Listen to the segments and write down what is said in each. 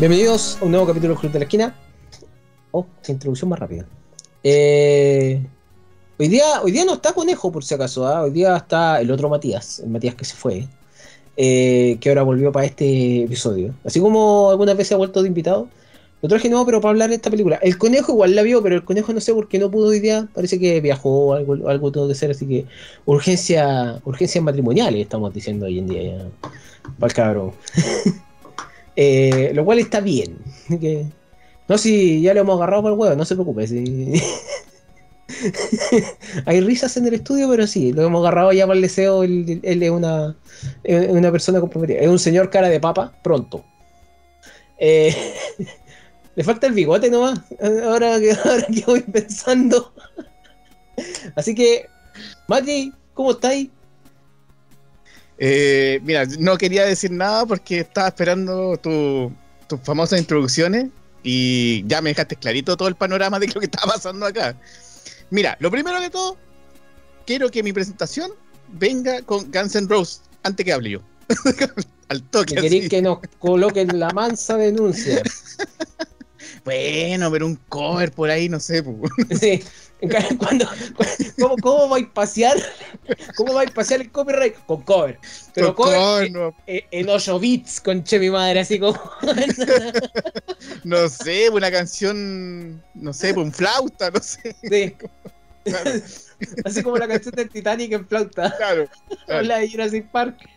Bienvenidos a un nuevo capítulo del Club de la Esquina. Oh, introducción más rápida. Eh, hoy, día, hoy día no está Conejo, por si acaso. ¿ah? Hoy día está el otro Matías, el Matías que se fue, eh, que ahora volvió para este episodio. Así como algunas veces ha vuelto de invitado. Lo traje nuevo, pero para hablar de esta película. El conejo igual la vio, pero el conejo no sé por qué no pudo hoy día. Parece que viajó algo, algo tuvo que ser, así que urgencia, urgencias matrimoniales estamos diciendo hoy en día ya. Para el cabrón. Eh, lo cual está bien. Que- no, si ya le hemos agarrado para el huevo, no se preocupe. sí. Hay risas en el estudio, pero sí, lo hemos agarrado ya para el deseo. Él, él es una, es una persona comprometida. Es un señor cara de papa, pronto. Eh, le falta el bigote nomás. Ahora que, ahora que voy pensando. Así que, Mati, ¿cómo estáis? Eh, mira, no quería decir nada porque estaba esperando tu- tus famosas introducciones y ya me dejaste clarito todo el panorama de lo que estaba pasando acá. Mira, lo primero de todo, quiero que mi presentación venga con Guns N' Roses antes que hable yo. Al toque. Que queréis que nos coloquen la mansa denuncia. Bueno, pero un cover por ahí, no sé. Sí. Cuando, ¿cómo, ¿Cómo vais a pasear? ¿Cómo vais a pasear el copyright? Con cover. Pero Con cover cover, no, en, en 8 bits, conche mi madre, así como. no sé, una canción, no sé, un flauta, no sé. Sí. Claro, Así como la canción del Titanic en flauta. claro. Claro. la de Jurassic Park.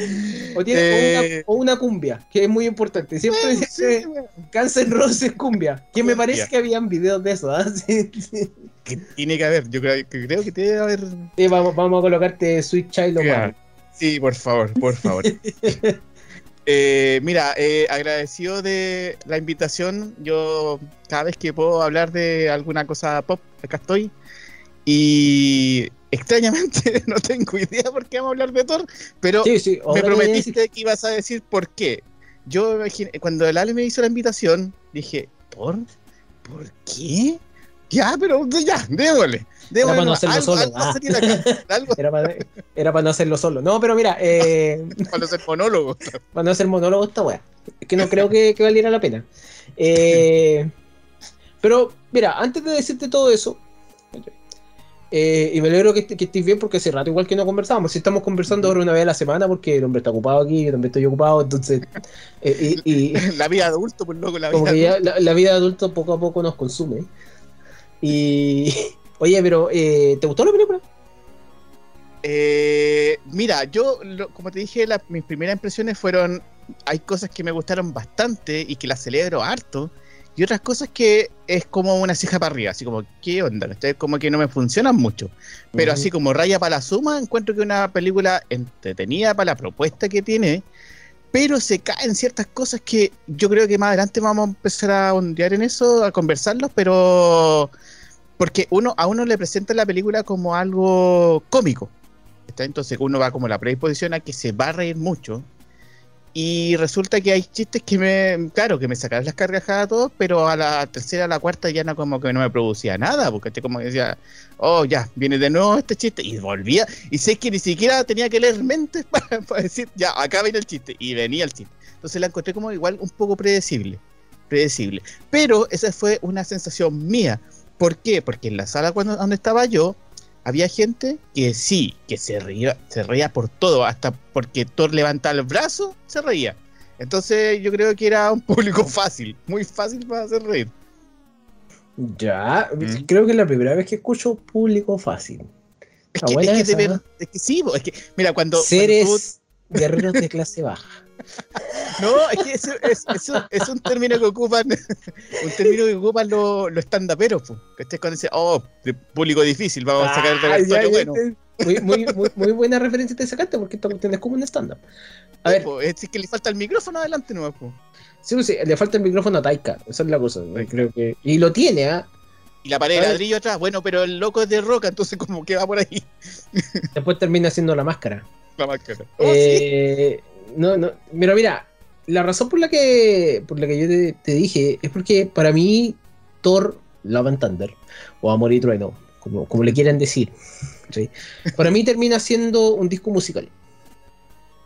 O, tiene, Eh, o, una, o una cumbia, que es muy importante. Siempre Bueno, dice sí, bueno. Roses cumbia. Que me parece que habían videos de eso. Sí, sí. que tiene que haber, yo creo que, creo que tiene que haber. Sí, vamos, vamos a colocarte Sweet Child. Mine. Sí, por favor, por favor. Eh, mira, eh, agradecido de la invitación. Yo cada vez que puedo hablar de alguna cosa pop, acá estoy. Y extrañamente no tengo idea por qué vamos a hablar de Thor, pero Sí, sí. me prometiste que ibas a decir por qué. Yo imaginé- cuando el Ale me hizo la invitación, dije, ¿por? ¿Por qué? Ya, pero ya, démosle. démosle para no hacerlo Algo- solo. algo Ah. acá, algo Era para, era para no hacerlo solo. No, pero mira, eh, para hacer monólogo. para no hacer monólogo esta. Es que no creo que, que valiera la pena. Eh, pero, mira, antes de decirte todo eso, eh, y me alegro que, que estés bien porque hace rato igual que no conversábamos. Si estamos conversando ahora una vez a la semana porque el hombre está ocupado aquí, yo también estoy ocupado, entonces. eh, y, y La vida de adulto, pues loco, la vida ya la, la vida de adulto poco a poco nos consume. Y. Oye, pero, eh, ¿te gustó la película? Eh, mira, yo, lo- como te dije, la- mis primeras impresiones fueron. Hay cosas que me gustaron bastante y que las celebro harto. Y otras cosas que es como una ceja para arriba, así como, ¿qué onda? ¿cachai? Como que no me funcionan mucho. Pero así como raya para la suma, encuentro que es una película entretenida para la propuesta que tiene, pero se caen ciertas cosas que yo creo que más adelante vamos a empezar a ondear en eso, a conversarlos, pero porque uno a uno le presenta la película como algo cómico. ¿está? Entonces uno va como la predisposición a que se va a reír mucho. Y resulta que hay chistes que me, claro, que me sacaron las carcajadas a todos, pero a la tercera, a la cuarta ya no como que no me producía nada, porque este como decía, oh ya, viene de nuevo este chiste, y volvía, y sé que ni siquiera tenía que leer mentes para, para decir, ya, acá viene el chiste, y venía el chiste. Entonces la encontré como igual un poco predecible, predecible. Pero esa fue una sensación mía. ¿Por qué? Porque en la sala cuando, donde estaba yo, había gente que sí, que se reía, se reía por todo, hasta porque Thor levantaba el brazo, se reía. Entonces yo creo que era un público fácil, muy fácil para hacer reír. Ya, Mm. creo que es la primera vez que escucho público fácil. Es que, es, que de esa, ver- es que sí, es que, mira, cuando, cuando Seres guerreros de clase baja. no, es que eso, es, eso- es un término que ocupan, un término que ocupan los, los que estés con ese, oh, de público difícil, vamos a sacar Ah, el ya, repertorio ya, bueno. ya. Muy, muy, muy, muy buena referencia te sacaste porque esta cuestión es como un stand-up. A ver, Po, es que le falta el micrófono adelante, no, po. sí, sí, le falta el micrófono a Taika, esa es la cosa. Creo que. Y lo tiene, ¿ah? Y la pared de ladrillo atrás, bueno, pero el loco es de roca, entonces como que va por ahí Después termina haciendo la máscara. la máscara. Oh, sí. Eh, No, no, pero mira, la razón por la que, por la que yo te, te dije es porque para mí Thor Love and Thunder, o Amor y Trueno, como, como le quieran decir, ¿sí? para mí termina siendo un disco musical.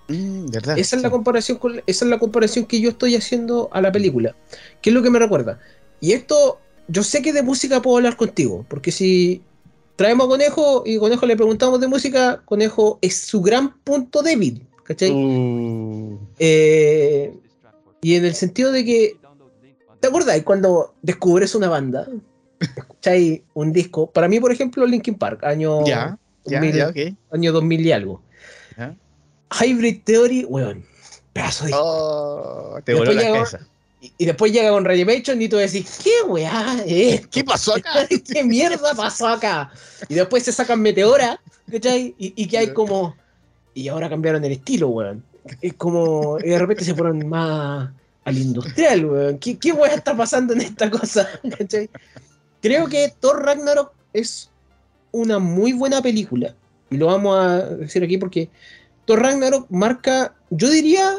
Mm, ¿verdad? Esa es la comparación con, esa es la comparación que yo estoy haciendo a la película. ¿Qué es lo que me recuerda? Y esto, yo sé que de música puedo hablar contigo, porque si traemos a Conejo y Conejo le preguntamos de música, Conejo es su gran punto débil, ¿cachai? Uh, Eh, y en el sentido de que, ¿te acuerdas cuando descubres una banda? ¿Escucháis un disco? Para mí, por ejemplo, Linkin Park, año, ya, ya, 2000, ya, ok. año 2000 y algo. Hybrid Theory, weón, pedazo de. Oh, te voló la cabeza. Y, y después llega con Reanimation y tú decís, ¿qué weá? ¿Qué pasó acá? ¿Qué mierda pasó acá? Y después se sacan Meteora, ¿cachai? Y, y que hay como. Y ahora cambiaron el estilo, weón. Es como. Y de repente se fueron más al industrial, weón. ¿Qué, qué weá está pasando en esta cosa? ¿cachai? Creo que Thor Ragnarok es una muy buena película. Y lo vamos a decir aquí porque Thor Ragnarok marca, yo diría,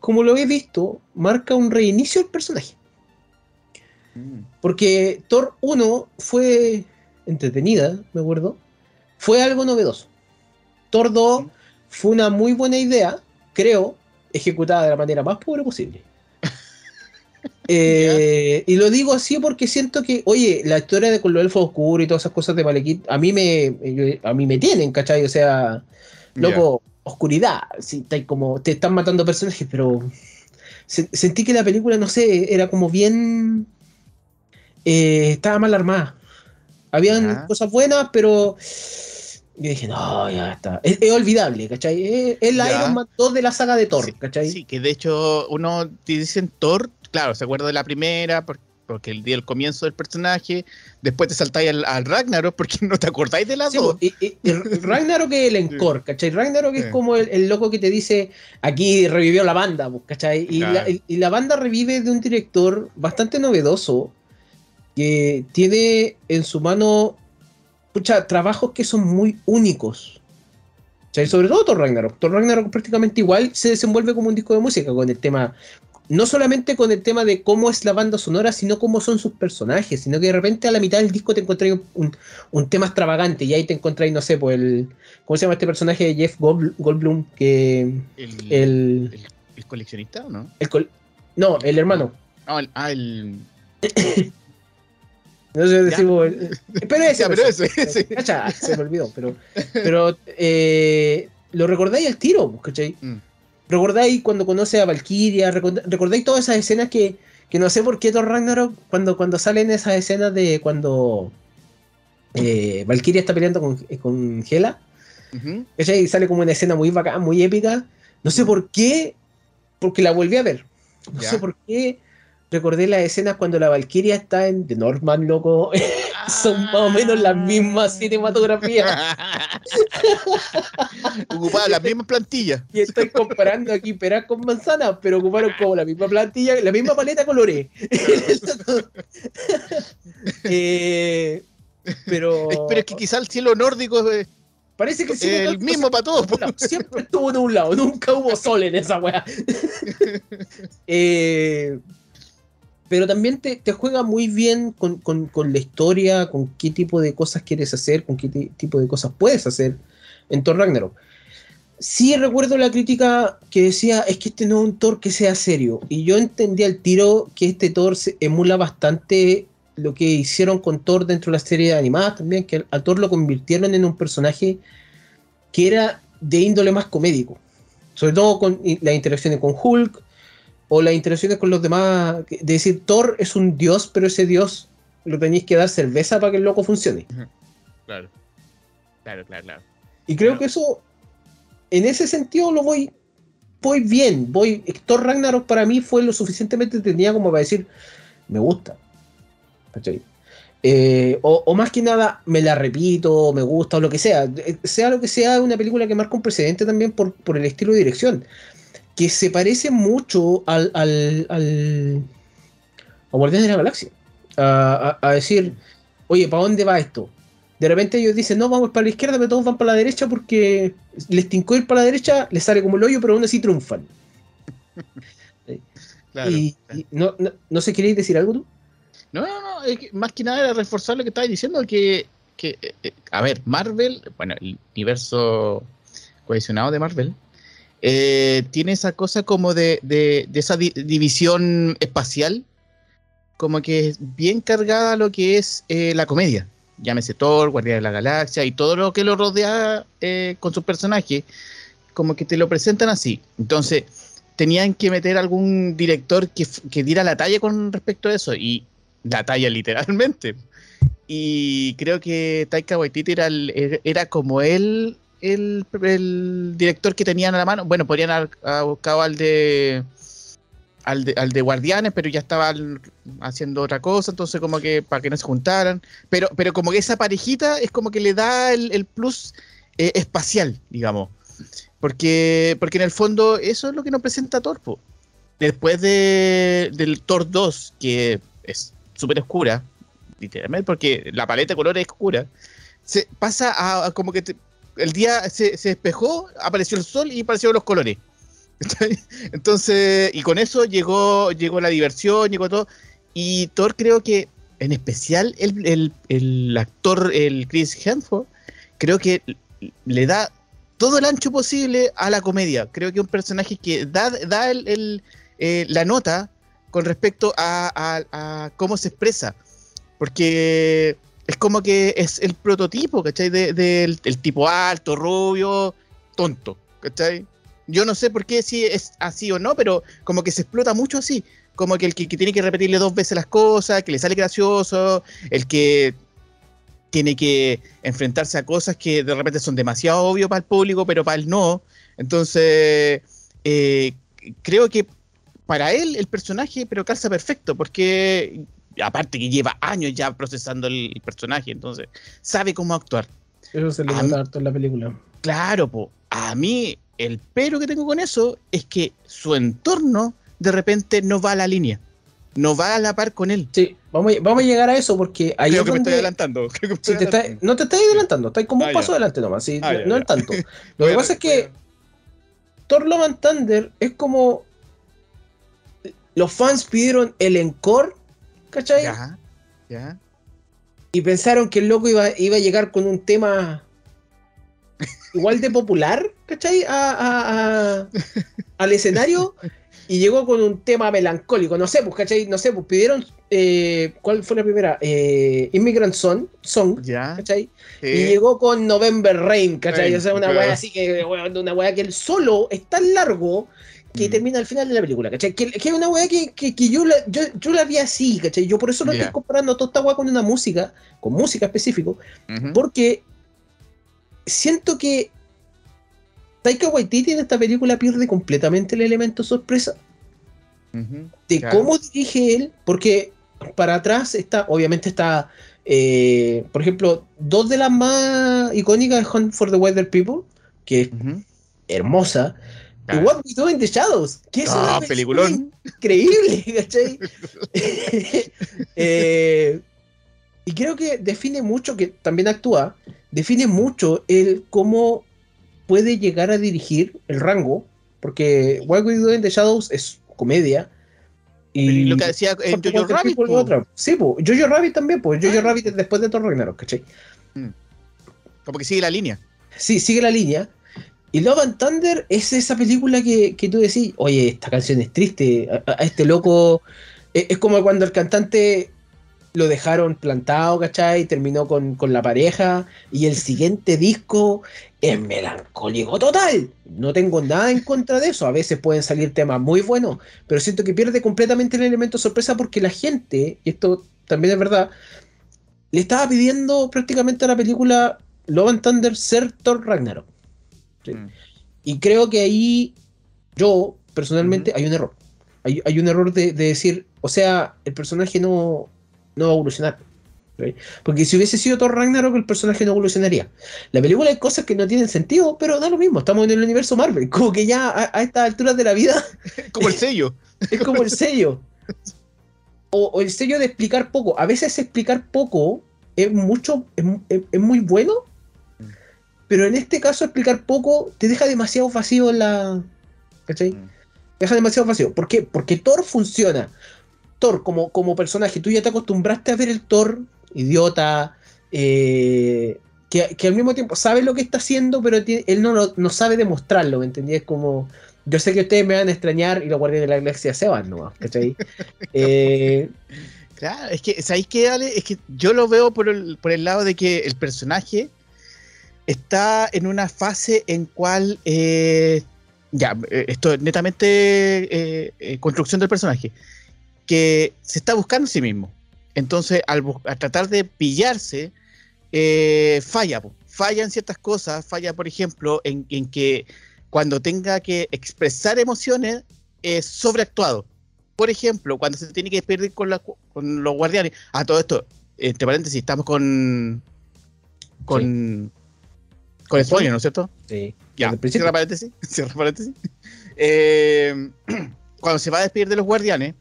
como lo he visto, marca un reinicio del personaje. Mm, Porque Thor 1 fue entretenida, me acuerdo. Fue algo novedoso. Thor 2 fue una muy buena idea, creo, ejecutada de la manera más pobre posible. Eh, y lo digo así porque siento que, oye, la historia de con los elfos oscuros y todas esas cosas de Malekith, a mí me, yo- a mí me tienen, ¿cachai? O sea, loco, oscuridad, ahí como, te están matando personajes, pero se- sentí que la película, no sé, era como bien, eh, estaba mal armada. Habían cosas buenas, pero yo dije, no, ya está. Es, es olvidable, ¿cachai? Es, es la Ya. Iron Man 2 de la saga de Thor, Sí, ¿cachai? Sí, que de hecho uno te dicen Thor, claro, se acuerda de la primera, por- porque el día del comienzo del personaje, después te saltáis al, al Ragnarok porque no te acordáis de las Sí, dos. y, y- y Ragnarok es el encore, ¿cachai? Ragnarok es como el, el loco que te dice, aquí revivió la banda, po, ¿cachai? Y, Claro. la, y- y la banda revive de un director bastante novedoso, que tiene en su mano, pucha, trabajos que son muy únicos. ¿cachai? Sobre todo Thor Ragnarok. Thor Ragnarok prácticamente igual se desenvuelve como un disco de música con el tema no solamente con el tema de cómo es la banda sonora, sino cómo son sus personajes, sino que de repente a la mitad del disco te encontráis un, un tema extravagante y ahí te encontráis, no sé, pues el. ¿Cómo se llama este personaje de Jeff Gold- Goldblum? Que. El, El. el coleccionista o no? el col- no, el hermano. No, el, ah, el. No sé decir. el- pero ese. Ya, pero ese, ese. Cacha, se me olvidó, pero. Pero. eh, lo recordáis al tiro, pues, ¿cachai? Mm. Recordáis cuando conoce a Valkyria, record- recordáis todas esas escenas que, que no sé por qué Thor Ragnarok, cuando, cuando salen esas escenas de cuando eh, Valkyria está peleando con, con Hela, Ujú. ¿cachai? Y sale como una escena muy bacán, muy épica. No sé por qué, porque la volví a ver. No Ya. sé por qué recordé las escenas cuando la Valkyria está en The Northman, loco. Son más o menos las mismas cinematografías. Ocupaba las mismas plantillas. Y estoy comparando aquí peras con manzanas, pero ocuparon como la misma plantilla, la misma paleta de colores. Eh, pero Pero es que quizá el cielo nórdico es parece que sí, el mismo para todos. siempre estuvo de un lado, nunca hubo sol en esa weá. Eh, pero también te, juega muy bien con, la historia, con qué tipo de cosas quieres hacer, con qué ti- tipo de cosas puedes hacer en Thor Ragnarok. Sí recuerdo la crítica que decía, es que este no es un Thor que sea serio. Y yo entendí al tiro que este Thor se emula bastante lo que hicieron con Thor dentro de la serie de animadas también, que a Thor lo convirtieron en un personaje que era de índole más comédico. Sobre todo con las interacciones con Hulk o las interacciones con los demás. De decir, Thor es un dios, pero ese dios lo tenéis que dar cerveza para que el loco funcione. Claro. Claro, claro, claro. Y creo Claro. que eso, en ese sentido, lo voy, voy bien. Voy, Thor Ragnarok para mí fue lo suficientemente tenía como para decir, me gusta. Eh, o, o más que nada, me la repito, me gusta, o lo que sea. Eh, Sea lo que sea, es una película que marca un precedente también por, por el estilo de dirección. Que se parece mucho al, al, al a Guardianes de la Galaxia. A, a- a decir, oye, ¿para dónde va esto? De repente ellos dicen, no, vamos para la izquierda, pero todos van para la derecha porque les tincó ir para la derecha, les sale como el hoyo, pero aún así triunfan. claro. y, y no, no, no sé, ¿queréis decir algo tú? No, no, no, es que más que nada era reforzar lo que estabas diciendo, que, que eh, eh, a ver, Marvel, bueno, el universo cohesionado de Marvel, eh, tiene esa cosa como de, esa división espacial, como que es bien cargada lo que es eh, la comedia. Llámese Thor, Guardia de la Galaxia y todo lo que lo rodea eh, con sus personajes, como que te lo presentan así. Entonces, tenían que meter algún director que, diera la talla con respecto a eso, y la talla literalmente. Y creo que Taika Waititi era, era como él el, director que tenían a la mano. Bueno, podrían haber buscado al de, al de, al de Guardianes, pero ya estaban haciendo otra cosa, entonces como que para que no se juntaran. Pero, pero como que esa parejita es como que le da el, plus eh, espacial, digamos. Porque, porque en el fondo eso es lo que nos presenta Torpo. Después de, del Thor 2, que es súper oscura, literalmente, porque la paleta de colores es oscura, se pasa a, como que el día se, despejó, apareció el sol y aparecieron los colores. Entonces, y con eso llegó, llegó la diversión, llegó todo. Y Thor creo que, en especial el, el actor, el Chris Hemsworth, creo que le da todo el ancho posible a la comedia. Creo que es un personaje que da, da el, eh, la nota con respecto a, cómo se expresa. Porque es como que es el prototipo, ¿cachai? Del de, tipo alto, rubio, tonto, ¿cachai? Yo no sé por qué si es así o no, pero como que se explota mucho así. Como que el que, tiene que repetirle dos veces las cosas, que le sale gracioso, el que tiene que enfrentarse a cosas que de repente son demasiado obvios para el público, pero para él no. Entonces, eh, creo que para él el personaje, pero calza perfecto, porque aparte que lleva años ya procesando el, personaje, entonces sabe cómo actuar. Eso se le nota harto en la película. Claro, po. A mí, el pero que tengo con eso es que su entorno de repente no va a la línea no va a la par con él. Sí, vamos a, vamos a llegar a eso porque ahí Creo que me estoy adelantando. no te estás adelantando, estás como un ah, paso adelante nomás, sí, ah, no, es tanto. Lo que pasa es que Thor Love and Thunder es como los fans pidieron el encore, ¿cachai? Ya, ya. Y pensaron que el loco iba, iba a llegar con un tema igual de popular, ¿cachai? A, al escenario y llegó con un tema melancólico. No sé, pues, ¿cachai? No sé, pues pidieron. Eh, ¿Cuál fue la primera? Eh, Immigrant Song, Song ¿cachai? Y llegó con November Rain, ¿cachai? o sea, una weá así que, una weá que el solo es tan largo que mm. termina al final de la película, ¿cachai? Que, es una weá que, que, yo, la, yo, yo, la vi así, ¿cachai? Yo por eso lo estoy comparando toda esta weá con una música, con música específico, porque siento que Taika Waititi en esta película pierde completamente el elemento sorpresa. de cómo dirige él, porque para atrás está, obviamente está, eh, por ejemplo, dos de las más icónicas de Hunt for the Weather People, que es hermosa, What We Do in the Shadows, que es ah, una peliculón. increíble, ¿cachai? Eh, y creo que define mucho, que también actúa, define mucho el cómo puede llegar a dirigir el rango, porque What We Do in the Shadows es comedia. Y lo que decía en Jojo Rabbit. Sí, pues, Jojo Rabbit también, pues Jojo ah. Rabbit después de Thor Ragnarok, ¿cachai? Mm. Como que sigue la línea. Sí, sigue la línea. Y Love and Thunder es esa película que, que tú decís, oye, esta canción es triste, a, este loco... Es, es, como cuando el cantante lo dejaron plantado, ¿cachai? Terminó con, con, la pareja y el siguiente disco es melancólico total. No tengo nada en contra de eso. A veces pueden salir temas muy buenos, pero siento que pierde completamente el elemento sorpresa porque la gente, y esto también es verdad, le estaba pidiendo prácticamente a la película Love and Thunder ser Thor Ragnarok. Mm. Y creo que ahí yo, personalmente, hay un error. Hay, hay un error de, de decir, o sea, el personaje no, no va a evolucionar. Porque si hubiese sido Thor Ragnarok, el personaje no evolucionaría. La película hay cosas que no tienen sentido, pero da lo mismo. Estamos en el universo Marvel. Como que ya a, estas alturas de la vida. como el sello. es como el sello. O, el sello de explicar poco. A veces explicar poco es mucho. Es, muy bueno. Pero en este caso, explicar poco te deja demasiado vacío en la. ¿Cachai? Mm. Deja demasiado vacío. ¿Por qué? Porque Thor funciona Thor como, como personaje, tú ya te acostumbraste a ver el Thor idiota, eh, que, al mismo tiempo sabe lo que está haciendo, pero él no, no sabe demostrarlo, ¿me entendí? Es como, yo sé que ustedes me van a extrañar y los guardianes de la galaxia se van ¿no? ¿cachai? eh, claro, es que, ¿sabéis qué, Ale? Es que yo lo veo por el, por el lado de que el personaje está en una fase en cual, eh, ya, eh, esto es netamente eh, construcción del personaje, que se está buscando a sí mismo. Entonces, al, tratar de pillarse, falla, falla en ciertas cosas, falla, por ejemplo, en, que cuando tenga que expresar emociones es sobreactuado. Por ejemplo, cuando se tiene que despedir con, los guardianes. A todo esto, entre paréntesis, estamos con. con. Con spoiler, ¿no es cierto? Sí. Ya, cierra paréntesis. Cierra paréntesis. Eh, cuando se va a despedir de los guardianes,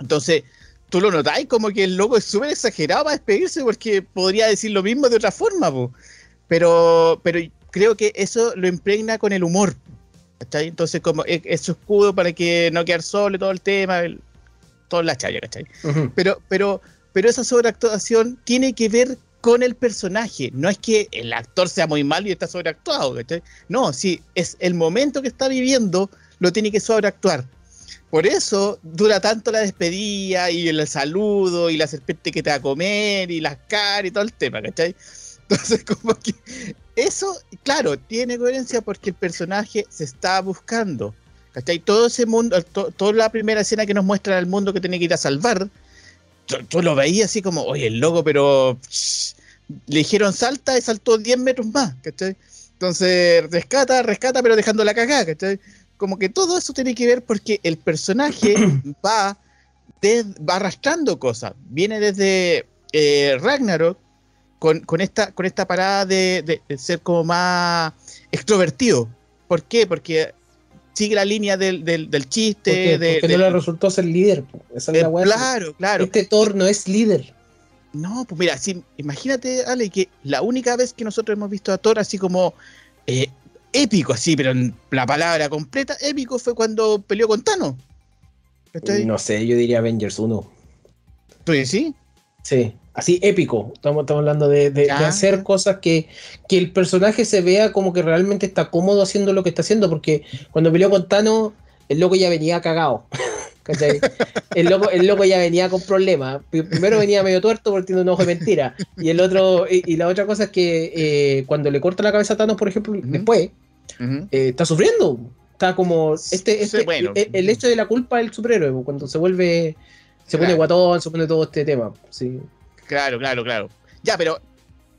entonces tú lo notáis como que el loco es súper exagerado para despedirse porque podría decir lo mismo de otra forma, pero pero creo que eso lo impregna con el humor. ¿cachai? Entonces, como es, su escudo para que no quedar solo todo el tema, el, toda la chaya, ¿cachai? pero, pero, pero esa sobreactuación tiene que ver con el personaje. No es que el actor sea muy mal y está sobreactuado. No, sí, es el momento que está viviendo, lo tiene que sobreactuar. Por eso dura tanto la despedida y el saludo y la serpiente que te va a comer y las caras y todo el tema. Entonces, eso, claro, tiene coherencia porque el personaje se está buscando. ¿Cachai? Todo ese mundo, toda la primera escena que nos muestra el mundo que tiene que ir a salvar, tú, lo veías así como, oye, el loco, pero le dijeron salta y saltó 10 metros más, ¿cachai? Entonces, rescata, rescata, pero dejando la cagada, ¿cachai? Como que todo eso tiene que ver porque el personaje va, va arrastrando cosas. Viene desde eh, Ragnarok con, con, esta, con esta parada de, ser como más extrovertido. ¿Por qué? Porque sigue la línea del, del, chiste. de, porque no le resultó ser líder. Eh, claro, claro. Este Thor no es líder. No, pues mira, imagínate, Ale, que la única vez que nosotros hemos visto a Thor así como eh, épico, así, pero en la palabra completa, épico fue cuando peleó con Thanos. No sé, yo diría Avengers 1. ¿Tú sí? Sí, así épico. Estamos, estamos hablando de, hacer cosas que, que, el personaje se vea como que realmente está cómodo haciendo lo que está haciendo, porque cuando peleó con Thanos, el loco ya venía cagado. El loco, el loco ya venía con problemas. Primero venía medio tuerto porque tiene un ojo de mentira. Y el otro, y, la otra cosa es que eh, cuando le corta la cabeza a Thanos, por ejemplo, después, eh, está sufriendo. Está como. Este, este el, hecho de la culpa del superhéroe, cuando se vuelve. Se pone guatón, se pone todo este tema. Sí. Claro, claro, claro. Ya, pero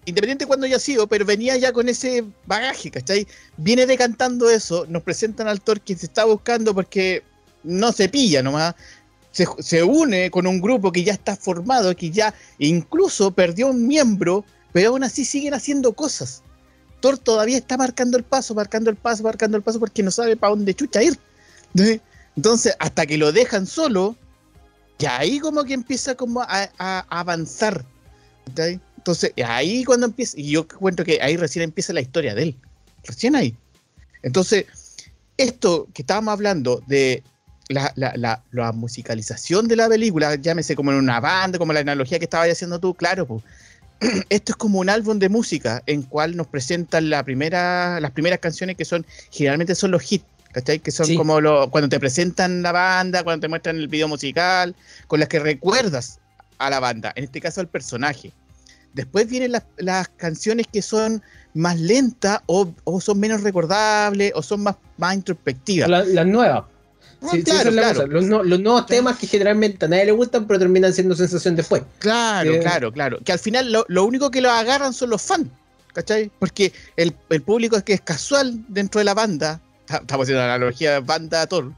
independiente de cuando haya sido, pero venía ya con ese bagaje, ¿cachai? Viene decantando eso, nos presentan al Thor que se está buscando porque no se pilla nomás, se, une con un grupo que ya está formado, que ya incluso perdió un miembro, pero aún así siguen haciendo cosas. Thor todavía está marcando el paso, marcando el paso, marcando el paso porque no sabe para dónde chucha ir. Entonces, hasta que lo dejan solo, ya ahí como que empieza como a, avanzar. Entonces, ahí cuando empieza, y yo cuento que ahí recién empieza la historia de él. Recién ahí. Entonces, esto que estábamos hablando de la, musicalización de la película, llámese como en una banda, como la analogía que estabas haciendo tú, claro, pues, esto es como un álbum de música en cual nos presentan las primeras canciones que son, generalmente son los hits, ¿cachai? Que son como lo, cuando te presentan la banda, cuando te muestran el video musical, con las que recuerdas a la banda, en este caso al personaje. Después vienen las, las canciones que son más lentas o, o, son menos recordables o son más, más introspectivas. las nuevas. Sí, claro, claro. Los, nuevos temas que generalmente a nadie le gustan, pero terminan siendo sensación después. Claro, eh, claro, claro. Que al final lo, único que lo agarran son los fans, ¿cachai? Porque el, público es que es casual dentro de la banda. Estamos haciendo la analogía banda Thor.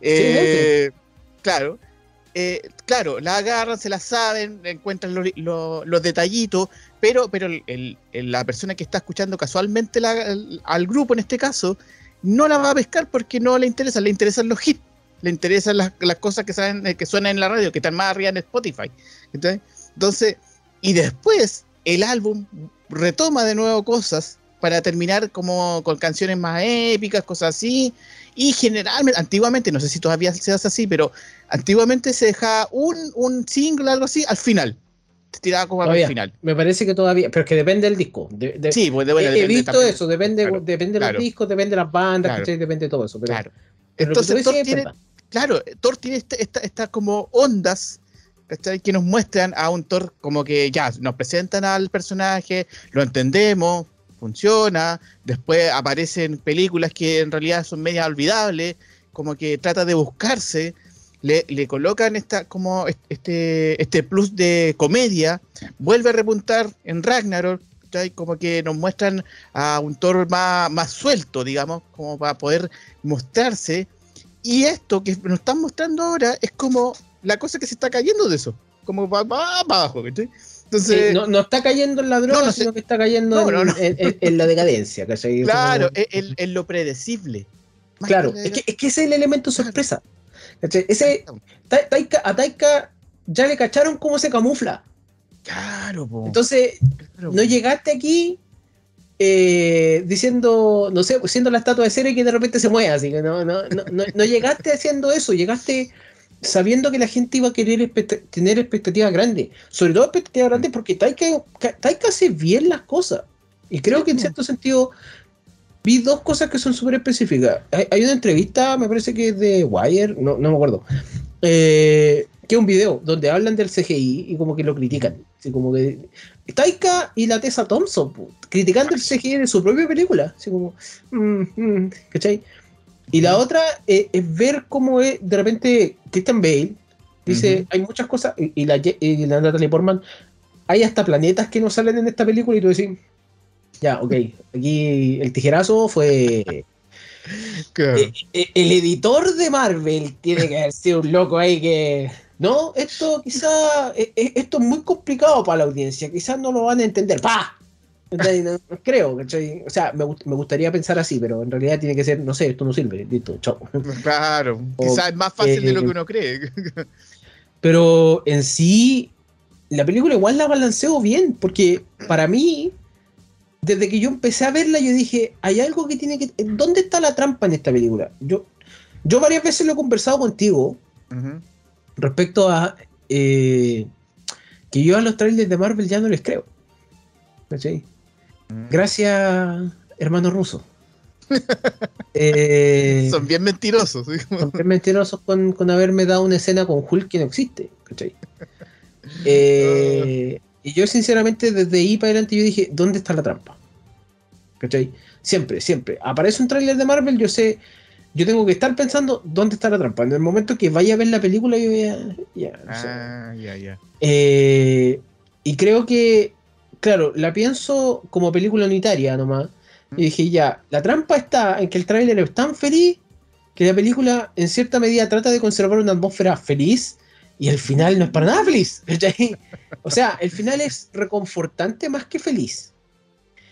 Eh, claro. Eh, claro, la agarran, se la saben, encuentran los detallitos, pero, pero la persona que está escuchando casualmente al grupo en este caso no la va a pescar porque no le interesa, le interesan los hits, le interesan las, cosas que, saben, eh, que suenan en la radio, que están más arriba en Spotify. Entonces, y después el álbum retoma de nuevo cosas para terminar como con canciones más épicas, cosas así. Y generalmente, antiguamente, no sé si todavía se hace así, pero antiguamente se dejaba un, un single, algo así, al final. tirada como Todavía. al final. Me parece que todavía, pero es que depende del disco. De- de- Sí, pues de- bueno, he, he visto también. eso, depende, Claro, depende de claro. los discos, depende de las bandas, Claro. ¿cachai? depende de todo eso. Pero, Claro. pero Entonces Thor tiene, claro, Thor tiene esta, esta, esta como ondas. Que nos muestran a un Thor como que ya, nos presentan al personaje, lo entendemos, funciona, después aparecen películas que en realidad son media olvidables, como que trata de buscarse, le, le colocan esta, como este, este plus de comedia, vuelve a repuntar en Ragnarok, ¿cachai? como que nos muestran a un Thor más, más suelto, digamos, como para poder mostrarse. Y esto que nos están mostrando ahora es como la cosa que se está cayendo de eso, como va abajo, ¿cachai? Entonces, Sí, no, no está cayendo en la droga, No, no sé. sino que está cayendo en, en- en- en la decadencia, ¿cachai? Claro, como- es lo predecible. Más claro, la- es que, es que ese es el elemento sorpresa. ¿cachai? Ese, Ta- Taika, a Taika ya le cacharon cómo se camufla. Claro, po, Entonces, claro, no llegaste aquí eh, diciendo, no sé, siendo la estatua de cera y que de repente se mueve, así que no, no, no, no, no llegaste haciendo eso, llegaste sabiendo que la gente iba a querer expect- tener expectativas grandes, sobre todo expectativas grandes porque Taika, Taika hace bien las cosas. Y creo que en cierto sentido vi dos cosas que son súper específicas. Hay, hay una entrevista, me parece que es de Wire, no, no me acuerdo, eh, que es un video donde hablan del CGI y como que lo critican. Así como que Taika y la Tessa Thompson criticando el CGI de su propia película. Así como, mm, mm, ¿cachai? Y la otra eh, es ver cómo es, de repente Christian Bale dice, hay muchas cosas, y, y la, y la Natalie Portman, hay hasta planetas que no salen en esta película y tú decís, ya, ok, aquí el tijerazo fue... Claro. Eh, eh, el editor de Marvel tiene que haber sido un loco ahí que. No, esto quizá. eh, Esto es muy complicado para la audiencia. Quizás no lo van a entender. ¡Pah! No, no creo, ¿cachai? O sea, me, me gustaría pensar así, pero en realidad tiene que ser, no sé, esto no sirve. Listo, chao. Claro, quizás es más fácil de lo que uno cree. Pero en sí, la película igual la balanceo bien, porque para mí, desde que yo empecé a verla, yo dije, hay algo que tiene que... ¿Dónde está la trampa en esta película? Yo, yo varias veces lo he conversado contigo respecto a eh, que yo a los trailers de Marvel ya no les creo. ¿Cachai? Gracias, hermano ruso. Eh, Son bien mentirosos. ¿sí? son bien mentirosos con, con haberme dado una escena con Hulk que no existe. ¿cachai? Eh, y yo sinceramente desde ahí para adelante yo dije, ¿dónde está la trampa? ¿Cachai? Siempre, siempre. Aparece un tráiler de Marvel, yo sé, yo tengo que estar pensando, ¿dónde está la trampa? En el momento que vaya a ver la película, yo ya... ya, o sea, Ah, ya, ya. eh, y creo que, claro, la pienso como película unitaria nomás. Y dije, ya, la trampa está en que el tráiler es tan feliz que la película en cierta medida trata de conservar una atmósfera feliz y el final no es para nada feliz. O sea, el final es reconfortante más que feliz.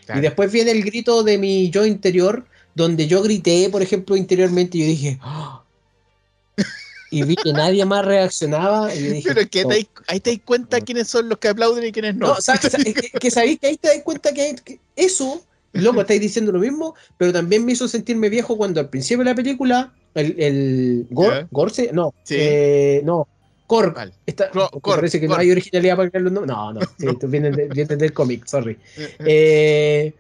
Claro. Y después viene el grito de mi yo interior, donde yo grité, por ejemplo, interiormente, y yo dije, "Ah". Y vi que nadie más reaccionaba. Y dije, Pero es que "Oh". te ahí te das cuenta quiénes son los que aplauden y quiénes no. No, es que, que sabéis que ahí te das cuenta que, hay- que eso, loco, estáis diciendo lo mismo, pero también me hizo sentirme viejo cuando al principio de la película, el, el Gor, Ya. Gorse, no, Sí. eh, no, Vale. está, Cor- parece que no hay originalidad para crear los nombres. No, no, sí, tú vienes, de- vienes del cómic, sorry. Eh,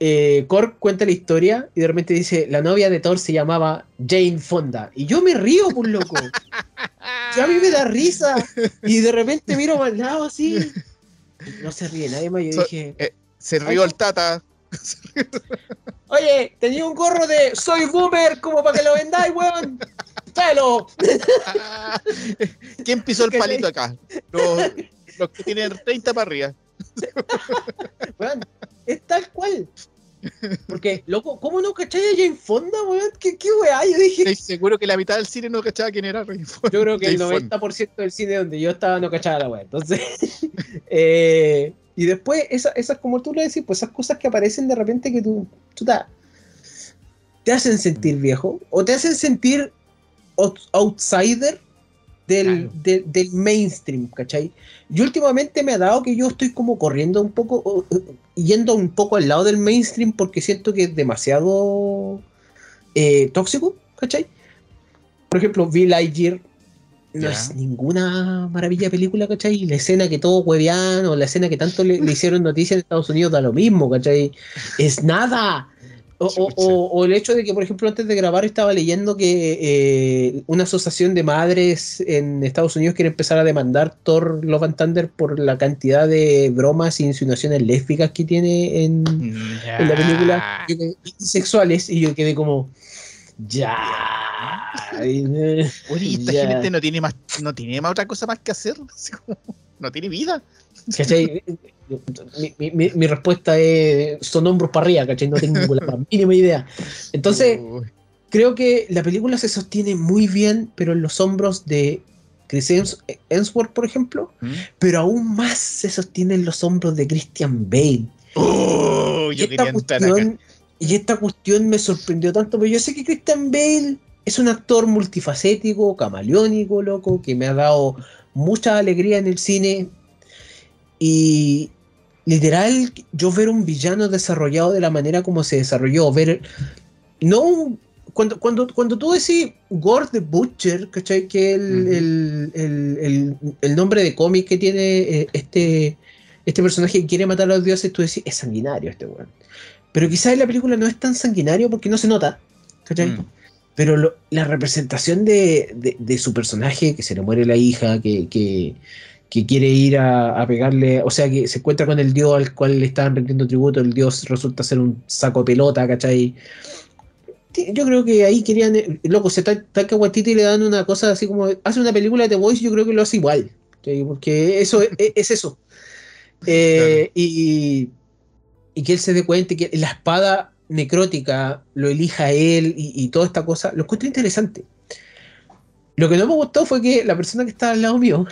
eh, Korg cuenta la historia y de repente dice, la novia de Thor se llamaba Jane Fonda. Y yo me río, por loco. Ya a mí me da risa. Y de repente miro el lado así. y No se ríe nadie más. Yo So- dije, Se rió el tata. oye, tenía un gorro de soy boomer, como para que lo vendáis, weón. Tráelo. ¿Quién pisó el palito acá? Los, los que tienen 30 para arriba. Weón, es tal cual. Porque, loco, ¿cómo no cachai a Jane Fonda, weón? ¿Qué, qué weá? Yo dije, Estoy seguro que la mitad del cine no cachaba quién era Ray Ford. Yo creo que el Jane Fonda. 90% del cine donde yo estaba no cachaba la weá. Entonces, eh, y después, esa- esas, como tú lo decís, pues esas cosas que aparecen de repente que tú, te hacen sentir viejo o te hacen sentir out- outsider del, Claro. de- del mainstream, ¿cachai? Y últimamente me ha dado que yo estoy como corriendo un poco, yendo un poco al lado del mainstream porque siento que es demasiado eh, tóxico, ¿cachai? Por ejemplo, vi Lightyear no es ninguna maravilla película, ¿cachai? La escena que todo huevean o la escena que tanto le, hicieron noticias en Estados Unidos da lo mismo, ¿cachai? Es nada. O, el hecho de que, por ejemplo, antes de grabar estaba leyendo que eh, una asociación de madres en Estados Unidos quiere empezar a demandar Thor Love and Thunder por la cantidad de bromas e insinuaciones lésbicas que tiene en, en la película. Sexuales y yo quedé como ya Oye, esta gente no tiene más, no tiene más otra cosa más que hacer. no tiene vida. Mi, respuesta es: son hombros para arriba, ¿cachai? No tengo la mínima idea. Entonces, creo que la película se sostiene muy bien, pero en los hombros de Chris Hemsworth, por ejemplo, ¿Mm? pero aún más se sostiene en los hombros de Christian Bale. Oh, y, esta cuestión, y esta cuestión me sorprendió tanto, pero yo sé que Christian Bale es un actor multifacético, camaleónico, loco, que me ha dado mucha alegría en el cine. Y literal, yo ver un villano desarrollado de la manera como se desarrolló, ver. No cuando, cuando, cuando tú decís Gord the Butcher, ¿cachai? Que el, el, nombre de cómic que tiene eh, este, este personaje que quiere matar a los dioses, tú decís, es sanguinario este weón. Pero quizás en la película no es tan sanguinario porque no se nota, ¿cachai? Mm. Pero la representación de, su personaje, que se le muere la hija, que, quiere ir a, pegarle, o sea, que se encuentra con el dios al cual le estaban rendiendo tributo, el dios resulta ser un saco de pelota, ¿cachai? Yo creo que ahí querían, eh, loco, se Taika Waititi le dan una cosa así como, hace una película de The Voice, yo creo que lo hace igual, porque eso es, eso. Eh, y, y que él se dé cuenta que la espada necrótica lo elija él y, toda esta cosa, lo encuentro interesante. Lo que no me gustó fue que la persona que estaba al lado mío,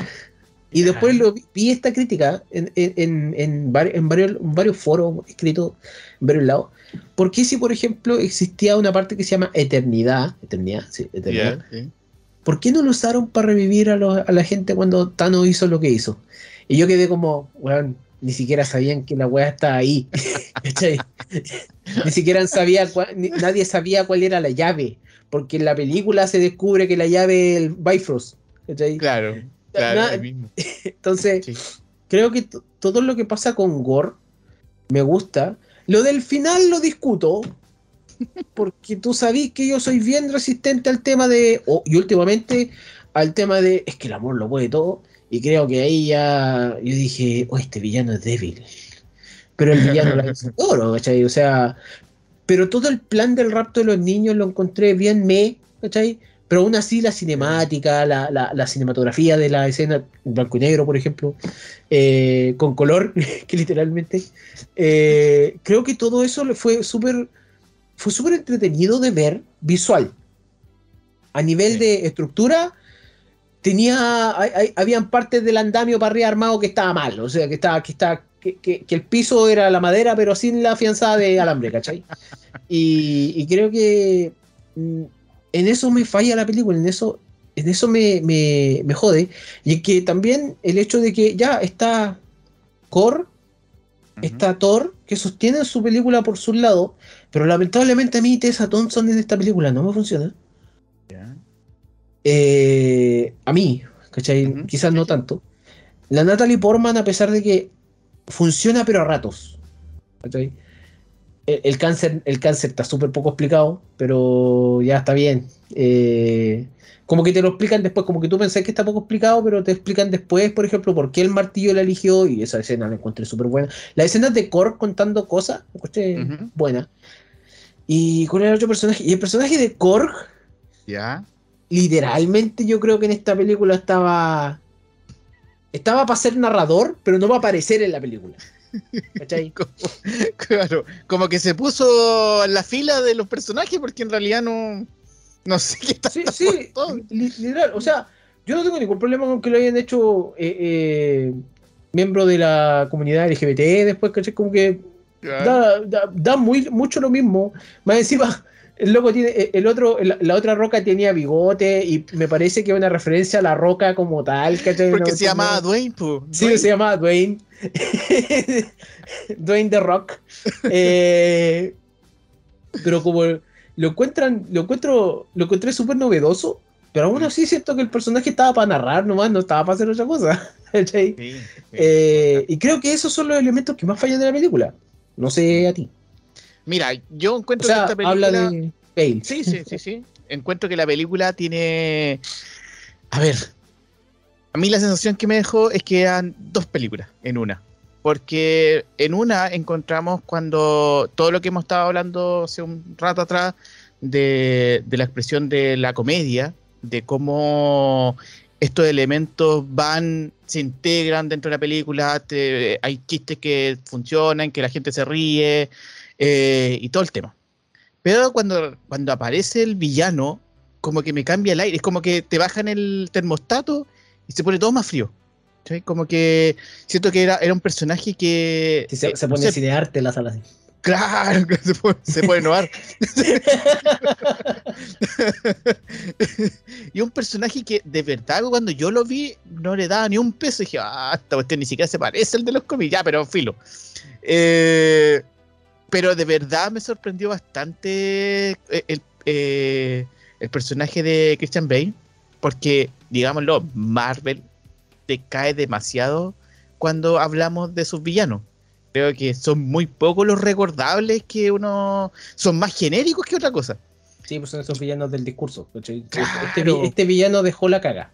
y después lo vi, esta crítica en, en, en, varios, varios, foros escritos en varios lados, ¿por qué si, por ejemplo, existía una parte que se llama eternidad, eternidad, sí, eternidad, ¿por qué no lo usaron para revivir a, a, la gente cuando Thanos hizo lo que hizo? Y yo quedé como, bueno, ni siquiera sabían que la weá está ahí. ni siquiera sabía, nadie sabía cuál era la llave, porque en la película se descubre que la llave es el Bifrost. Claro, claro. mismo. Entonces, creo que todo lo que pasa con Gore me gusta. Lo del final lo discuto, porque tú sabes que yo soy bien resistente al tema de, y últimamente al tema de, es que el amor lo puede todo. Y creo que ahí ya yo dije, oh, este villano es débil. Pero el villano lo hizo oro, ¿cachai? O sea, pero todo el plan del rapto de los niños lo encontré bien me, ¿cachai? Pero aún así la cinemática, la, la, cinematografía de la escena, blanco y negro, por ejemplo, eh, con color, que literalmente, eh, creo que todo eso fue súper fue súper entretenido de ver visual. A nivel de estructura, tenía, habían partes del andamio para arriba armado que estaba mal, o sea, que estaba, que está que, el piso era la madera, pero sin la fianzada de alambre, ¿cachai? Y, creo que mm, en eso me falla la película, en eso, en eso me, me, jode. Y que también el hecho de que ya está Core, está Thor, que sostienen su película por su lado, pero lamentablemente a mí Tessa Thompson en esta película no me funciona. Eh, a mí, ¿cachai? Quizás no tanto. La Natalie Portman, a pesar de que funciona, pero a ratos. ¿cachai? El, cáncer, el cáncer está súper poco explicado, pero ya está bien. Eh, como que te lo explican después, como que tú pensás que está poco explicado, pero te explican después, por ejemplo, por qué el martillo la eligió, y esa escena la encontré súper buena. La escena de Korg contando cosas, la encontré buena. Y con el otro personaje, y el personaje de Korg, ya literalmente yo creo que en esta película estaba. Estaba para ser narrador, pero no va a aparecer en la película. ¿Cachai? como, claro, como que se puso en la fila de los personajes porque en realidad no. No sé qué está Sí, sí, literal. O sea, yo no tengo ningún problema con que lo hayan hecho eh, eh, miembro de la comunidad LGBT después, ¿cachai? Como que da, da, muy, mucho lo mismo. Más encima el loco tiene, eh, el otro, la, otra roca tenía bigote y me parece que es una referencia a la roca como tal, Porque se llamaba Dwayne, Sí, se llamaba Dwayne. Dwayne The Rock. Eh, pero como lo encuentran, lo encuentro, lo encontré súper novedoso Pero aún así siento que el personaje estaba para narrar nomás, no estaba para hacer otra cosa. Eh, y creo que esos son los elementos que más fallan de la película. No sé a ti. Mira, yo encuentro que esta película. Habla de Bale. Sí, sí, sí, sí. Encuentro que la película tiene. A ver. A mí la sensación que me dejó es que eran dos películas en una. Porque en una encontramos cuando todo lo que hemos estado hablando hace un rato atrás de, la expresión de la comedia, de cómo estos elementos van, se integran dentro de la película, hay chistes que funcionan, que la gente se ríe eh, y todo el tema. Pero cuando, cuando aparece el villano, como que me cambia el aire, es como que te bajan el termostato y se pone todo más frío. Como que siento que era, era un personaje que... se, eh, pone no arte en la sala. Claro, se puede, se puede innovar. y un personaje que de verdad cuando yo lo vi no le daba ni un peso. Y dije, ah, esta cuestión ni siquiera se parece al de los cómics. Ya, pero filo. Eh, pero de verdad me sorprendió bastante eh, el, eh, el personaje de Christian Bale. Porque, digámoslo, Marvel te cae demasiado cuando hablamos de sus villanos creo que son muy pocos los recordables que uno. son más genéricos que otra cosa. Sí, pues son esos villanos del discurso. Este, este, villano dejó la caga.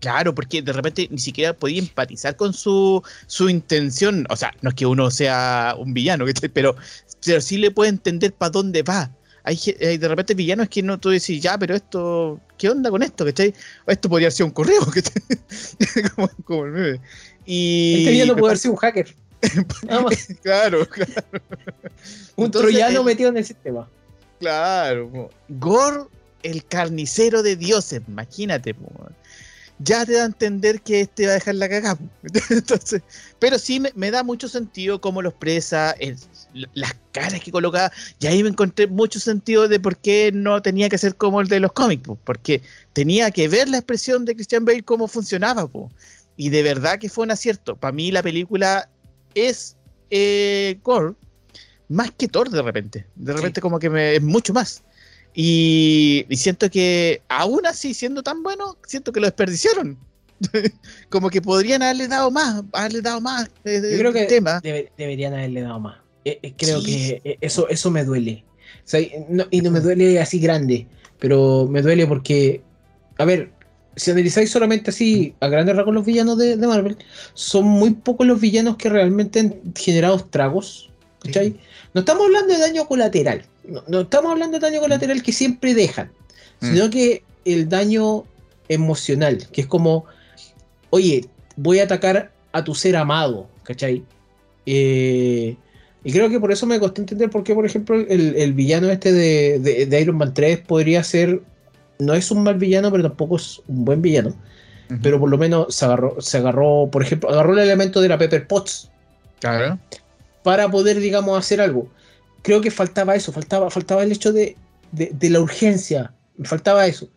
Claro, porque de repente ni siquiera podía empatizar con su, su intención. O sea, no es que uno sea un villano, pero, pero sí le puede entender para dónde va. Hay, de repente villanos que no tú decís, ya, pero esto, ¿qué onda con esto? ¿cachai? Esto podría ser un correo, como, como el meme. Y, este villano puede haber sido un hacker. claro, claro. Un troyano eh, metido en el sistema. Claro. Gore, el carnicero de dioses, imagínate. Ya te da a entender que este va a dejar la cagada. Entonces, pero sí me, da mucho sentido cómo lo expresa, las caras que coloca. Y ahí me encontré mucho sentido de por qué no tenía que ser como el de los cómics. Porque tenía que ver la expresión de Christian Bale cómo funcionaba. Y de verdad que fue un acierto. Para mí la película es eh, Gore más que Thor de repente. De repente como que me, es mucho más. Y, siento que aún así, siendo tan bueno, siento que lo desperdiciaron. como que podrían haberle dado más, haberle dado más. Eh, Yo creo que tema. deberían haberle dado más. Eh, creo que eso, eso me duele. y no me duele así grande, pero me duele porque, a ver, si analizáis solamente así a grandes rasgos los villanos de, Marvel, son muy pocos los villanos que realmente han generado estragos. No estamos hablando de daño colateral. No, estamos hablando de daño colateral que siempre dejan. Mm. Sino que el daño emocional, que es como, oye, voy a atacar a tu ser amado, ¿cachai? Eh, y creo que por eso me costó entender por qué, por ejemplo, el, villano este de, de, Iron Man 3 podría ser no es un mal villano, pero tampoco es un buen villano. Pero por lo menos se agarró, se agarró, por ejemplo, agarró el elemento de la Pepper Potts. Claro. Para poder, digamos, hacer algo. Creo que faltaba eso, faltaba, faltaba el hecho de, la urgencia. Faltaba eso.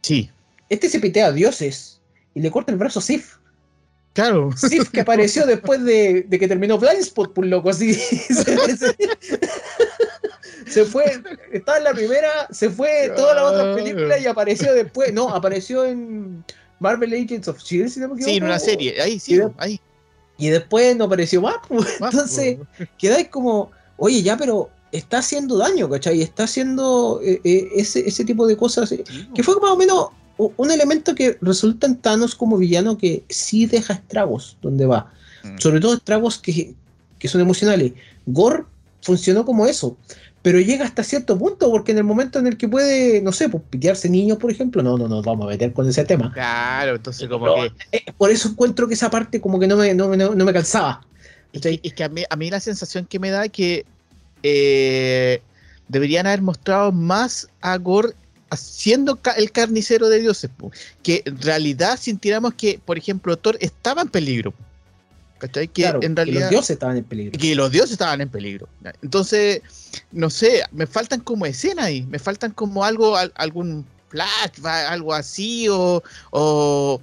Sí. Este se pitea a dioses y le corta el brazo a Sif. Claro. Sif que apareció después de, que terminó Blindspot, por loco, así. se fue, estaba en la primera, se fue todas las otras películas y apareció después. No, apareció en Marvel Agents of Shield, si no me equivoco. Sí, en una serie, ahí sí, ahí. Y después no apareció más. Pues. Entonces, quedáis como, oye, ya, pero está haciendo daño, ¿cachai? Está haciendo eh, eh, ese, ese, tipo de cosas. Eh, que fue más o menos un elemento que resulta en Thanos como villano que sí deja estragos donde va. Mm. Sobre todo estragos que, que son emocionales. Gore funcionó como eso pero llega hasta cierto punto, porque en el momento en el que puede, no sé, pues pitearse niños, por ejemplo, no, no nos vamos a meter con ese tema. Claro, entonces como que... Eh, por eso encuentro que esa parte como que no me, no, me calzaba. Es que, a, mí, a, mí, la sensación que me da es que eh, deberían haber mostrado más a Gore siendo el carnicero de dioses, que en realidad sintiéramos que, por ejemplo, Thor estaba en peligro. ¿Cachai? Que en realidad. los dioses estaban en peligro. Que los dioses estaban en peligro. Entonces, no sé, me faltan como escena ahí, me faltan como algo, algún flash, algo así, o, o,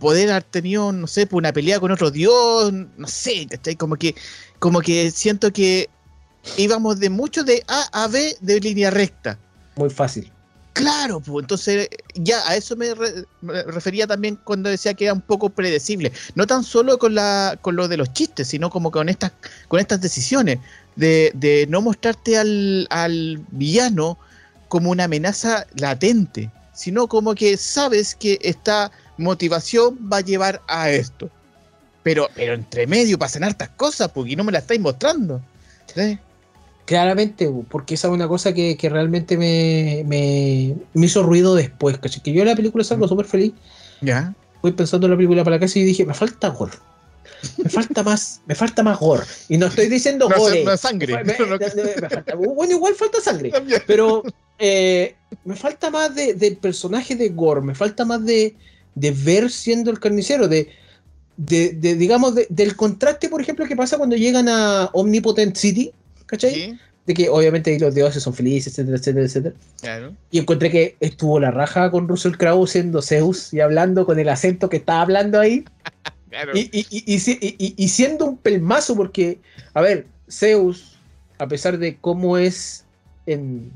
poder haber tenido, no sé, pues, una pelea con otro dios, no sé, ¿cachai? Como que, como que siento que íbamos de mucho de A a B de línea recta. Muy fácil. Claro, pues entonces ya a eso me, refería también cuando decía que era un poco predecible, no tan solo con la con lo de los chistes, sino como con estas con estas decisiones de, de no mostrarte al, al villano como una amenaza latente, sino como que sabes que esta motivación va a llevar a esto. Pero, pero entre medio pasan hartas cosas, porque no me la estáis mostrando. Claramente, porque esa es una cosa que, realmente me, me, hizo ruido después, Que yo en la película salgo mm. súper feliz. Ya. Voy pensando en la película para la casa y dije, me falta gore. Me falta más, me falta más gore. Y no estoy diciendo gore. No, sangre. bueno, igual falta sangre. Pero eh, me falta más de, del personaje de Gore. Me falta más de, de ver siendo el carnicero. De, de, digamos, del contraste, por ejemplo, que pasa cuando llegan a Omnipotent City ¿cachai? De que obviamente los dioses son felices, etcétera, etcétera, etcétera. Y encontré que estuvo la raja con Russell Crowe siendo Zeus y hablando con el acento que estaba hablando ahí. y, y, siendo un pelmazo, porque, a ver, Zeus, a pesar de cómo es en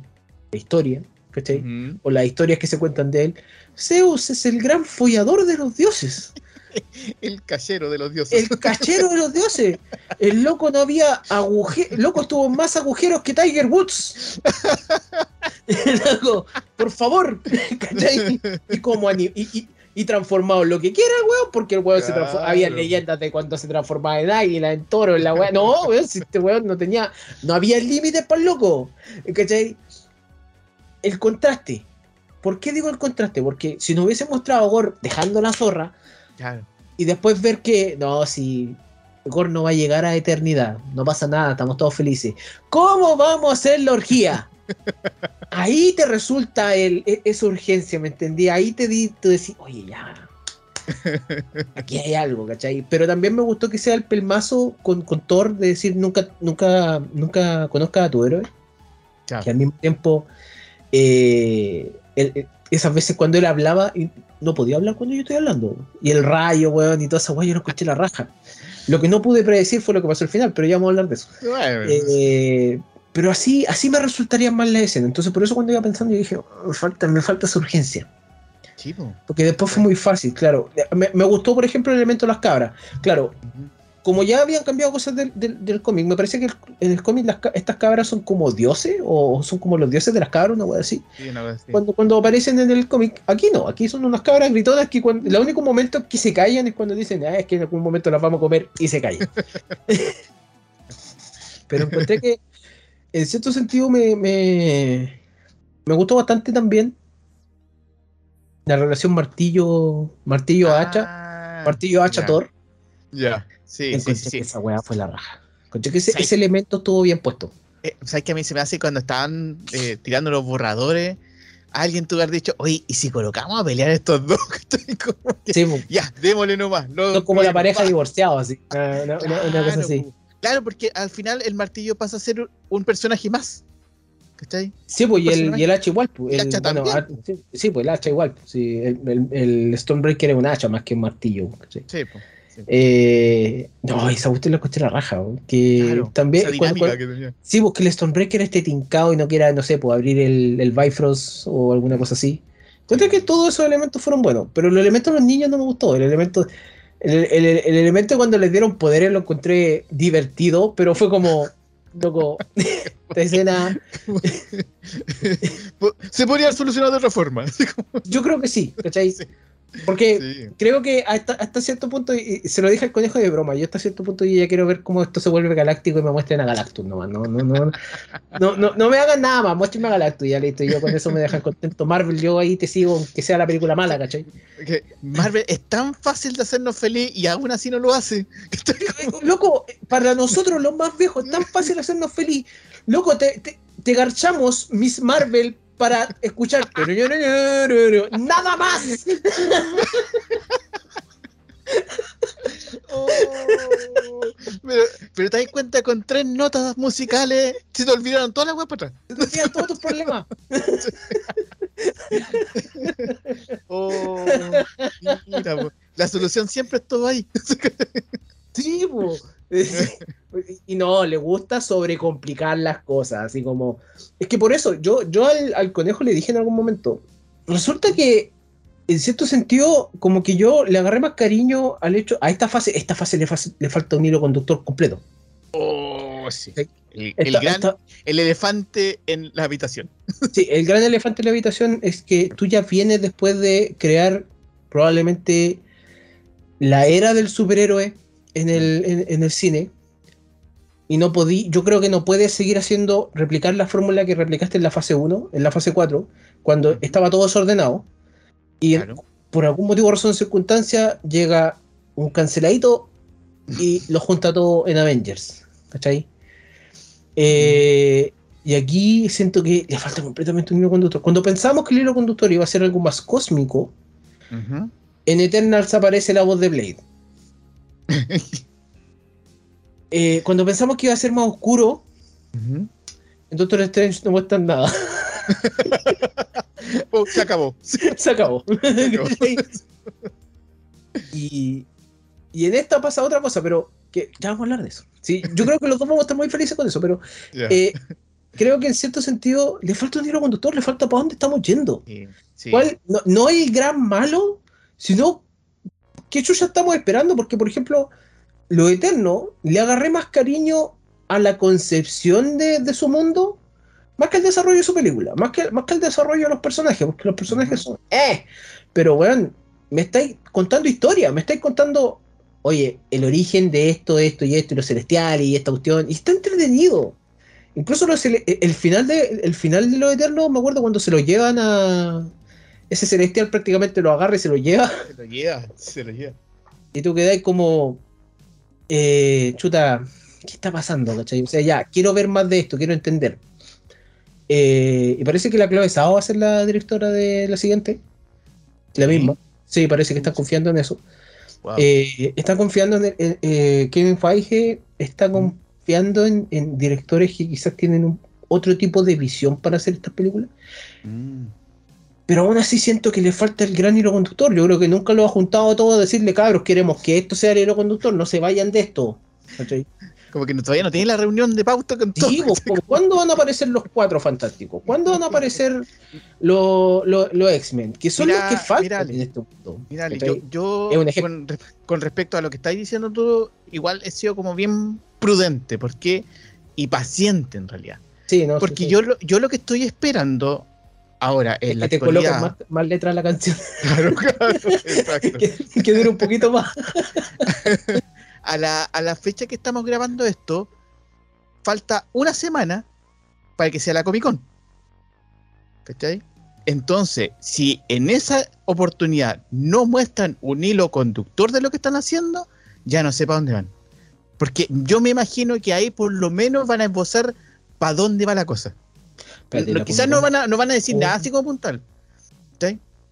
la historia, ¿cachai? O las historias que se cuentan de él, Zeus es el gran follador de los dioses. El cachero de los dioses. El cachero de los dioses. El loco no había agujeros. El loco estuvo más agujeros que Tiger Woods. por favor. Y como y, y, transformado en lo que quiera, weón, porque el weón se. Había leyendas de cuando se transformaba en águila, en toro, en la weón. No, weón, si este weón no tenía. No había límites para el loco. ¿Cachai? El contraste. ¿Por qué digo el contraste? Porque si nos hubiese mostrado a Gore dejando la zorra, y después ver que, no, si Gore no va a llegar a eternidad, no pasa nada, estamos todos felices. ¿Cómo vamos a hacer la orgía? Ahí te resulta el, e, esa urgencia, ¿me entendí? Ahí te di, tú decís, oye, ya. Aquí hay algo, ¿cachai? Pero también me gustó que sea el pelmazo con, con Thor de decir nunca, nunca, nunca conozca a tu héroe. Que al mismo tiempo, eh, esas veces cuando él hablaba, no podía hablar cuando yo estoy hablando. Y el rayo, weón, y toda esa weón, yo no escuché la raja. Lo que no pude predecir fue lo que pasó al final, pero ya vamos a hablar de eso. Eh, pero así, así me resultaría más la escena. Entonces, por eso cuando iba pensando, yo dije, me falta, me falta esa urgencia. Porque después fue muy fácil, claro. Me, gustó, por ejemplo, el elemento de las cabras. Claro, como ya habían cambiado cosas del, cómic, me parece que en el cómic estas cabras son como dioses o son como los dioses de las cabras, una cosa así. Cuando, cuando aparecen en el cómic, aquí no, aquí son unas cabras gritonas que cuando, el único momento que se callan es cuando dicen, ah, es que en algún momento las vamos a comer y se callan. Pero encontré que en cierto sentido me, me, gustó bastante también la relación martillo martillo hacha ah, martillo hacha Thor ya Sí, sí, sí, Esa weá fue la raja. Conché que ese, elemento estuvo bien puesto. Eh, ¿Sabes que a mí se me hace cuando estaban eh, tirando los borradores? Alguien tuvo que haber dicho, oye, ¿y si colocamos a pelear estos dos? sí, ya, démosle nomás. Son como la pareja divorciada, así. Una, cosa así. Claro, porque al final el martillo pasa a ser un personaje más. ¿Cachai? Sí, pues, y el, y el, hacha igual. Pues, el, hacha también. sí, pues el hacha igual. Sí, el, el, Stonebreaker es un hacha más que un martillo. ¿cachai? Sí, pues. Eh, no, esa usted la cuestión la raja. Que también. Sí, porque el Stonebreaker esté tincado y no quiera, no sé, pues abrir el, el Bifrost o alguna cosa así. Entonces que todos esos elementos fueron buenos, pero los elementos de los niños no me gustó. El elemento, el, el, elemento cuando les dieron poderes lo encontré divertido, pero fue como, loco, esta escena. Se podría haber solucionado de otra forma. Yo creo que sí, ¿cachai? Porque creo que hasta, hasta, cierto punto, y se lo dije al conejo de broma, yo hasta cierto punto ya quiero ver cómo esto se vuelve galáctico y me muestren a Galactus nomás. No, no, no, no, no, no, me hagan nada más, muéstrenme a Galactus ya listo. Yo con eso me dejan contento. Marvel, yo ahí te sigo, que sea la película mala, ¿cachai? Marvel es tan fácil de hacernos feliz y aún así no lo hace. Loco, para nosotros los más viejos es tan fácil de hacernos feliz. Loco, te, te, te garchamos Miss Marvel para escuchar. ¡Nada más! Oh, pero, pero, te das cuenta con tres notas musicales se te olvidaron todas las weas para atrás. Se te olvidan todos tus problemas. oh, mira, la solución siempre estuvo ahí. sí, y no, le gusta sobrecomplicar las cosas, así como... Es que por eso, yo, yo al, conejo le dije en algún momento, resulta que en cierto sentido, como que yo le agarré más cariño al hecho, a esta fase, esta fase le, le falta un hilo conductor completo. Oh, sí. El, gran, el, elefante en la habitación. Sí, el gran elefante en la habitación es que tú ya vienes después de crear probablemente la era del superhéroe en el, en, el cine. Y no podí, yo creo que no puedes seguir haciendo, replicar la fórmula que replicaste en la fase 1, en la fase 4, cuando estaba todo desordenado. Y por algún motivo, razón, circunstancia, llega un canceladito y lo junta todo en Avengers. ¿Cachai? Eh, y aquí siento que le falta completamente un hilo conductor. Cuando pensamos que el hilo conductor iba a ser algo más cósmico, en Eternals aparece la voz de Blade. Eh, cuando pensamos que iba a ser más oscuro, en Doctor Strange no muestran nada. Oh, se acabó. Se acabó. y, y en esta pasa otra cosa, pero que ya vamos a hablar de eso. Sí, yo creo que los dos vamos a estar muy felices con eso, pero eh, creo que en cierto sentido le falta un hilo conductor, le falta para dónde estamos yendo. ¿Cuál? No, no, el gran malo, sino que ya estamos esperando, porque por ejemplo, lo eterno le agarré más cariño a la concepción de, su mundo, más que al desarrollo de su película, más que, más que al desarrollo de los personajes, porque los personajes son, eh, pero bueno, me estáis contando historia, me estáis contando oye, el origen de esto, esto y esto, y lo celestial y esta cuestión, y está entretenido. Incluso el, final de, el final de lo eterno, me acuerdo cuando se lo llevan a. Ese celestial prácticamente lo agarra y se lo lleva. Se lo lleva, se lo lleva. Y tú quedáis como. Eh, chuta, ¿qué está pasando? O sea, ya, quiero ver más de esto, quiero entender. Eh, y parece que la clave Sao va a ser la directora de la siguiente. La misma. Sí, parece que está confiando en eso. Eh, está confiando en, eh, Kevin Feige, está mm. confiando en, directores que quizás tienen otro tipo de visión para hacer estas películas. Mm. Pero aún así siento que le falta el gran hilo conductor. Yo creo que nunca lo ha juntado todo a decirle, cabros, queremos que esto sea el hilo conductor, no se vayan de esto. Como que todavía no tiene la reunión de pauta con todo. ¿cuándo van a aparecer los cuatro fantásticos? ¿Cuándo van a aparecer los, X-Men? Que son los que faltan en este punto. yo, con, respecto a lo que estáis diciendo tú, igual he sido como bien prudente, porque y paciente en realidad. Sí, no, porque Yo, lo, yo lo que estoy esperando ahora en es la que te colocan más, más letras en la canción. Claro, claro, que, que dure un poquito más. a la, fecha que estamos grabando esto, falta una semana para que sea la Comic Con. ¿Cachai? Entonces, si en esa oportunidad no muestran un hilo conductor de lo que están haciendo, ya no sé para dónde van. Porque yo me imagino que ahí por lo menos van a esbozar para dónde va la cosa. Quizás no van, a, no van a decir nada así como puntal.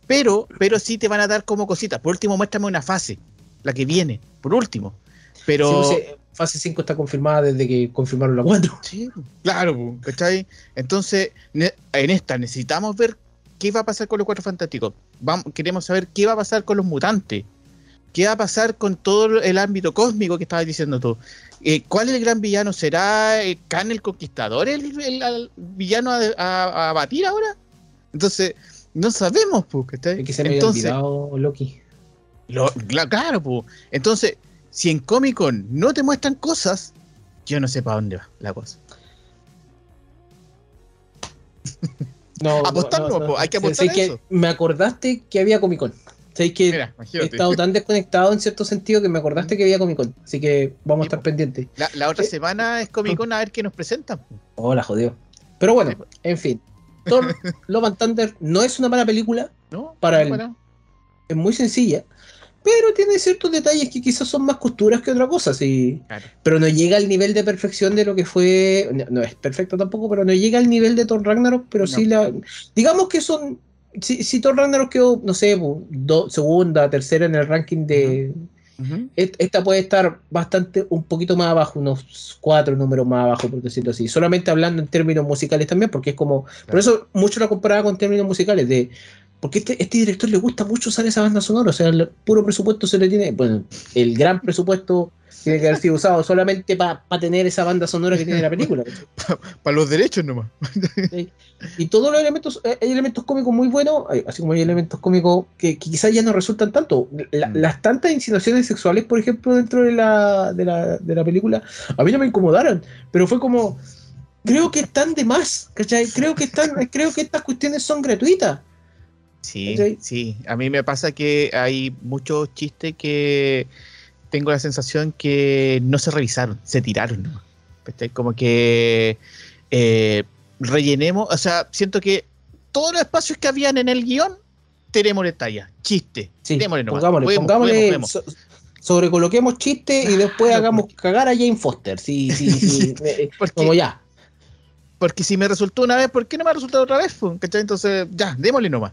Pero, pero sí te van a dar como cositas. Por último, muéstrame una fase, la que viene, por último. Pero. Pues, eh, fase 5 está confirmada desde que confirmaron la 4. Sí, claro, ¿cachai? Entonces, en esta necesitamos ver qué va a pasar con los cuatro fantásticos. Vamos, queremos saber qué va a pasar con los mutantes. ¿Qué va a pasar con todo el ámbito cósmico que estabas diciendo tú? Eh, ¿Cuál es el gran villano? ¿Será eh, Khan el Conquistador el, villano a, batir ahora? Entonces, no sabemos, pues, que se me Entonces, olvidado Loki. claro, pues. Entonces, si en Comic Con no te muestran cosas, yo no sé para dónde va la cosa. No, apostar no, hay que apostar. que me acordaste que había Comic Con. Que he estado tan desconectado en cierto sentido que me acordaste que había Comic Con. Así que vamos a estar pendientes. La, otra semana es Comic Con a ver qué nos presentan. Hola, jodido. Pero bueno, en fin. Thor Love and Thunder no es una mala película. No, para él. Es muy sencilla pero tiene ciertos detalles que quizás son más costuras que otra cosa, sí. Pero no llega al nivel de perfección de lo que fue. No, es perfecto tampoco, pero no llega al nivel de Thor Ragnarok, pero sí la. Digamos que son. Si, si Thor Ragnarok quedó, no sé, segunda, tercera en el ranking de. Esta puede estar bastante, un poquito más abajo, unos cuatro números más abajo, por decirlo así. Solamente hablando en términos musicales también, porque es como. Por eso mucho la comparaba con términos musicales, de porque este, este director le gusta mucho usar esa banda sonora, o sea, el puro presupuesto se le tiene, bueno, el gran presupuesto tiene que haber sido usado solamente para tener esa banda sonora que tiene la película. Para los derechos nomás. Y todos los elementos, eh, hay elementos cómicos muy buenos, así como hay elementos cómicos que, quizás ya no resultan tanto. Mm. Las tantas insinuaciones sexuales, por ejemplo, dentro de la, de, la, de la película, a mí no me incomodaron, pero fue como, creo que están de más, ¿cachai? Creo que, están, creo que estas cuestiones son gratuitas. Sí, sí. A mí me pasa que hay muchos chistes que tengo la sensación que no se revisaron, se tiraron. Como que eh, rellenemos, o sea, siento que todos los espacios que habían en el guion, tenemos talla, chiste. Sí, pongámosle, pongámosle sobrecoloquemos chiste y después hagamos cagar a Jane Foster. Sí, sí, sí. Eh, como ya. Porque si me resultó una vez, ¿por qué no me ha resultado otra vez? Entonces, ya, démosle nomás.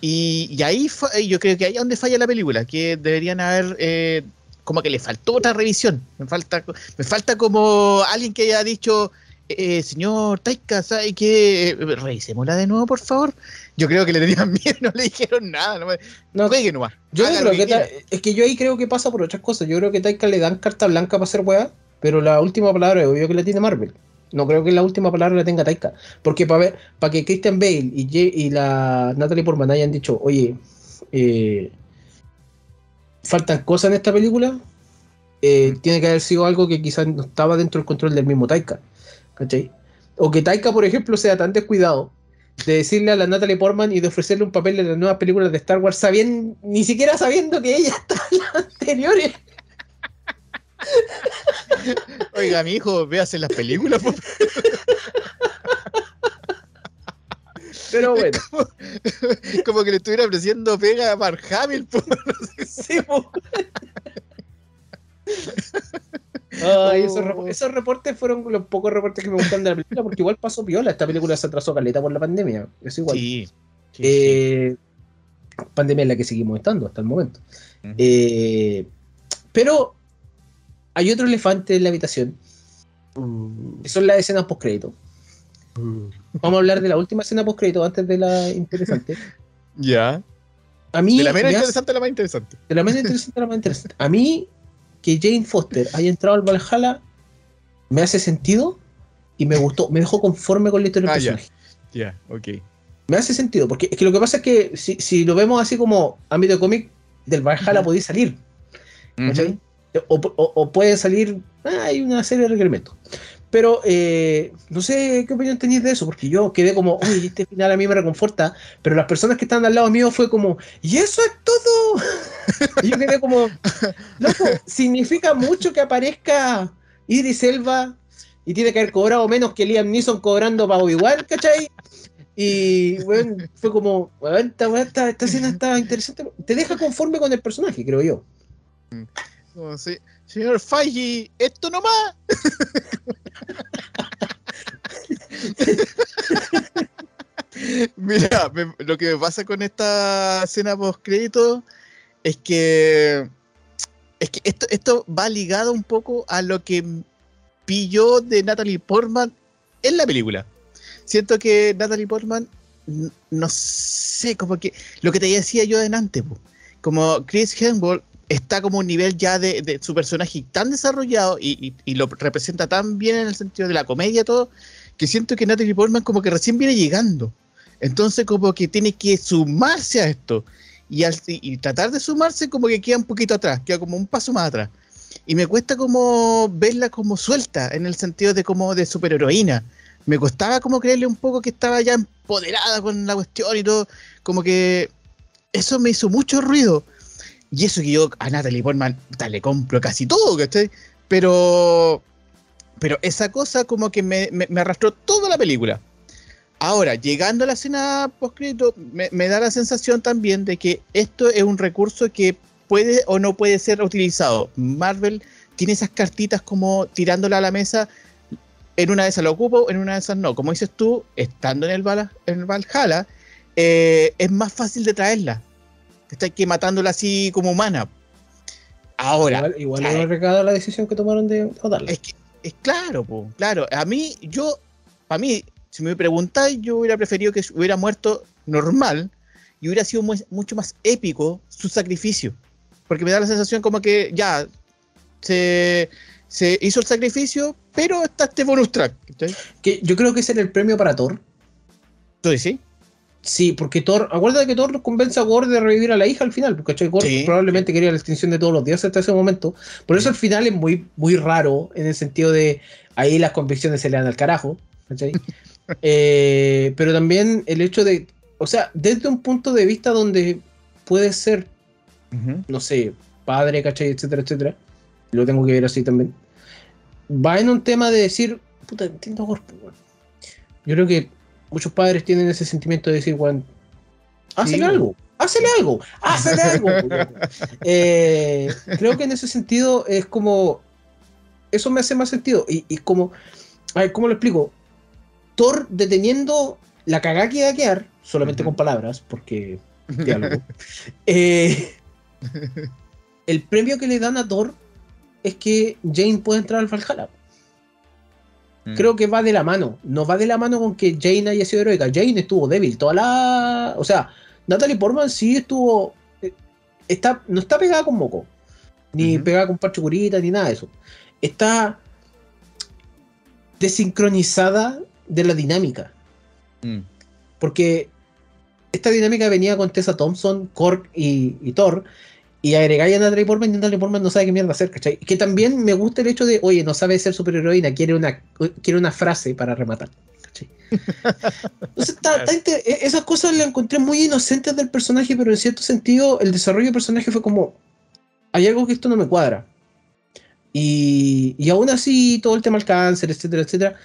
Y, y ahí yo creo que ahí es donde falla la película, que deberían haber eh, como que le faltó otra revisión. Me falta, me falta como alguien que haya dicho, eh, señor Taika, ¿sabe qué? Revisémosla de nuevo, por favor. Yo creo que le tenían miedo, no le dijeron nada. No, no juegue nomás. Yo creo que, es que yo ahí creo que pasa por otras cosas. Yo creo que Taika le dan carta blanca para hacer weá, pero la última palabra es obvio que la tiene Marvel. No creo que la última palabra la tenga Taika. Porque para ver, para que Christian Bale y, y la Natalie Portman hayan dicho, oye, eh, faltan cosas en esta película, eh, tiene que haber sido algo que quizás no estaba dentro del control del mismo Taika. ¿Cachai? O que Taika, por ejemplo, sea tan descuidado de decirle a la Natalie Portman y de ofrecerle un papel en las nuevas películas de Star Wars, sabiendo, ni siquiera sabiendo que ella está en las anteriores. Oiga, mi hijo, véase las películas. Pero bueno. Como, que le estuviera ofreciendo pega a Mark Hamill. Sí, oh. esos, reportes fueron los pocos reportes que me gustan de la película, porque igual pasó piola. Esta película se atrasó caleta por la pandemia. Es igual. Sí. Eh, pandemia en la que seguimos estando hasta el momento. Eh, pero hay otro elefante en la habitación. Mm. Que son las escenas post crédito. Mm. Vamos a hablar de la última escena post crédito antes de la interesante. Ya. A mí. De la menos interesante a la más interesante. De la menos interesante a la más interesante. A mí, que Jane Foster haya entrado al Valhalla, me hace sentido y me gustó. Me dejó conforme con la historia del ah, personaje. Ya, ok. Me hace sentido, porque es que lo que pasa es que si, lo vemos así como ámbito cómic, del Valhalla podía salir. O, puede salir. Ah, hay una serie de requerimientos. Pero eh, no sé qué opinión tenéis de eso, porque yo quedé como, uy, este final a mí me reconforta, pero las personas que están al lado mío fue como, ¿y eso es todo? y yo quedé como, loco, significa mucho que aparezca Idris Elba y tiene que haber cobrado menos que Liam Neeson cobrando para igual, ¿cachai? Y bueno, fue como, esta, esta, esta escena está interesante. Te deja conforme con el personaje, creo yo. Sí. Señor Feige, esto nomás. Mira, lo que me pasa con esta escena post crédito es que es que esto, esto va ligado un poco a lo que pilló de Natalie Portman en la película. Siento que Natalie Portman, no sé, como que lo que te decía yo adelante, como Chris Hemsworth está como un nivel ya de, su personaje tan desarrollado y, lo representa tan bien en el sentido de la comedia y todo, que siento que Natalie Portman como que recién viene llegando. Entonces como que tiene que sumarse a esto. Y, al, y tratar de sumarse como que queda un poquito atrás, queda como un paso más atrás. Y me cuesta como verla como suelta, en el sentido de como de superheroína. Me costaba como creerle un poco que estaba ya empoderada con la cuestión y todo. Como que eso me hizo mucho ruido y eso que yo a Natalie Portman le compro casi todo, ¿cachai? Pero, pero esa cosa como que me, arrastró toda la película. Ahora, llegando a la escena postcrédito, me, me da la sensación también de que esto es un recurso que puede o no puede ser utilizado. Marvel tiene esas cartitas como tirándola a la mesa. En una de esas lo ocupo, en una de esas no. Como dices tú, estando en el, en el Valhalla, eh, es más fácil de traerla está que matándola así como humana. Ahora. Igual, igual no la decisión que tomaron de matarla. Es, que, es claro, po, claro. A mí, yo, para mí, si me preguntáis, yo hubiera preferido que hubiera muerto normal y hubiera sido mucho más épico su sacrificio. Porque me da la sensación como que ya se, hizo el sacrificio, pero está este bonus track. Que yo creo que ese era el premio para Thor. ¿Tú sí? Sí, porque Thor, acuérdate que Thor convence a Gore de revivir a la hija al final, porque Gore probablemente quería la extinción de todos los dioses hasta ese momento. Por eso al final es muy, muy raro, en el sentido de ahí las convicciones se le dan al carajo. Eh, pero también el hecho de, o sea, desde un punto de vista donde puede ser, no sé, padre, ¿cachai? Etcétera, etcétera. Lo tengo que ver así también. Va en un tema de decir, puta, entiendo Gore. Yo creo que muchos padres tienen ese sentimiento de decir, Juan, hazle algo, hazle algo, algo. Eh, creo que en ese sentido es como, eso me hace más sentido. Y, como, a ver, ¿cómo lo explico? Thor deteniendo la cagada que iba a quedar, solamente con palabras, porque diálogo. Eh, el premio que le dan a Thor es que Jane puede entrar al Valhalla. Mm. creo que va de la mano. No va de la mano con que Jane haya sido heroica. Jane estuvo débil. Toda la. O sea, Natalie Portman sí estuvo. Eh, está, no está pegada con moco. Ni pegada con parche curita, ni nada de eso. Está desincronizada de la dinámica. Mm. Porque esta dinámica venía con Tessa Thompson, Cork y, y Thor y agregáis a Natalie Portman y Natalie Portman no sabe qué mierda hacer, ¿cachai? Que también me gusta el hecho de, oye, no sabe ser superheroína, quiere una, quiere una frase para rematar, ¿cachai? Entonces, e, esas cosas las encontré muy inocentes del personaje, pero en cierto sentido el desarrollo del personaje fue como, hay algo que esto no me cuadra. Y, y aún así, todo el tema del cáncer, etcétera, etcétera,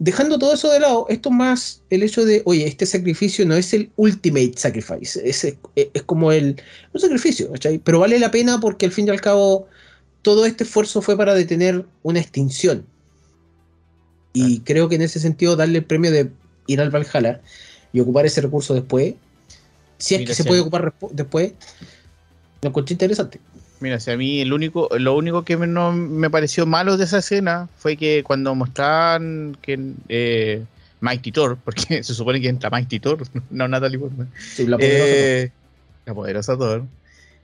dejando todo eso de lado, esto más el hecho de, oye, este sacrificio no es el ultimate sacrifice, es, es, como el, un sacrificio, ¿cachai? Pero vale la pena porque al fin y al cabo todo este esfuerzo fue para detener una extinción. Y creo que en ese sentido darle el premio de ir al Valhalla y ocupar ese recurso después, si es que se puede ocupar después, lo encontré interesante. Mira, si a mí el único, lo único que no me pareció malo de esa escena fue que cuando mostraban que eh, Mighty Thor, porque se supone que entra Mighty Thor, no Natalie Portman. Sí, la poderosa eh, Thor. La poderosa Thor.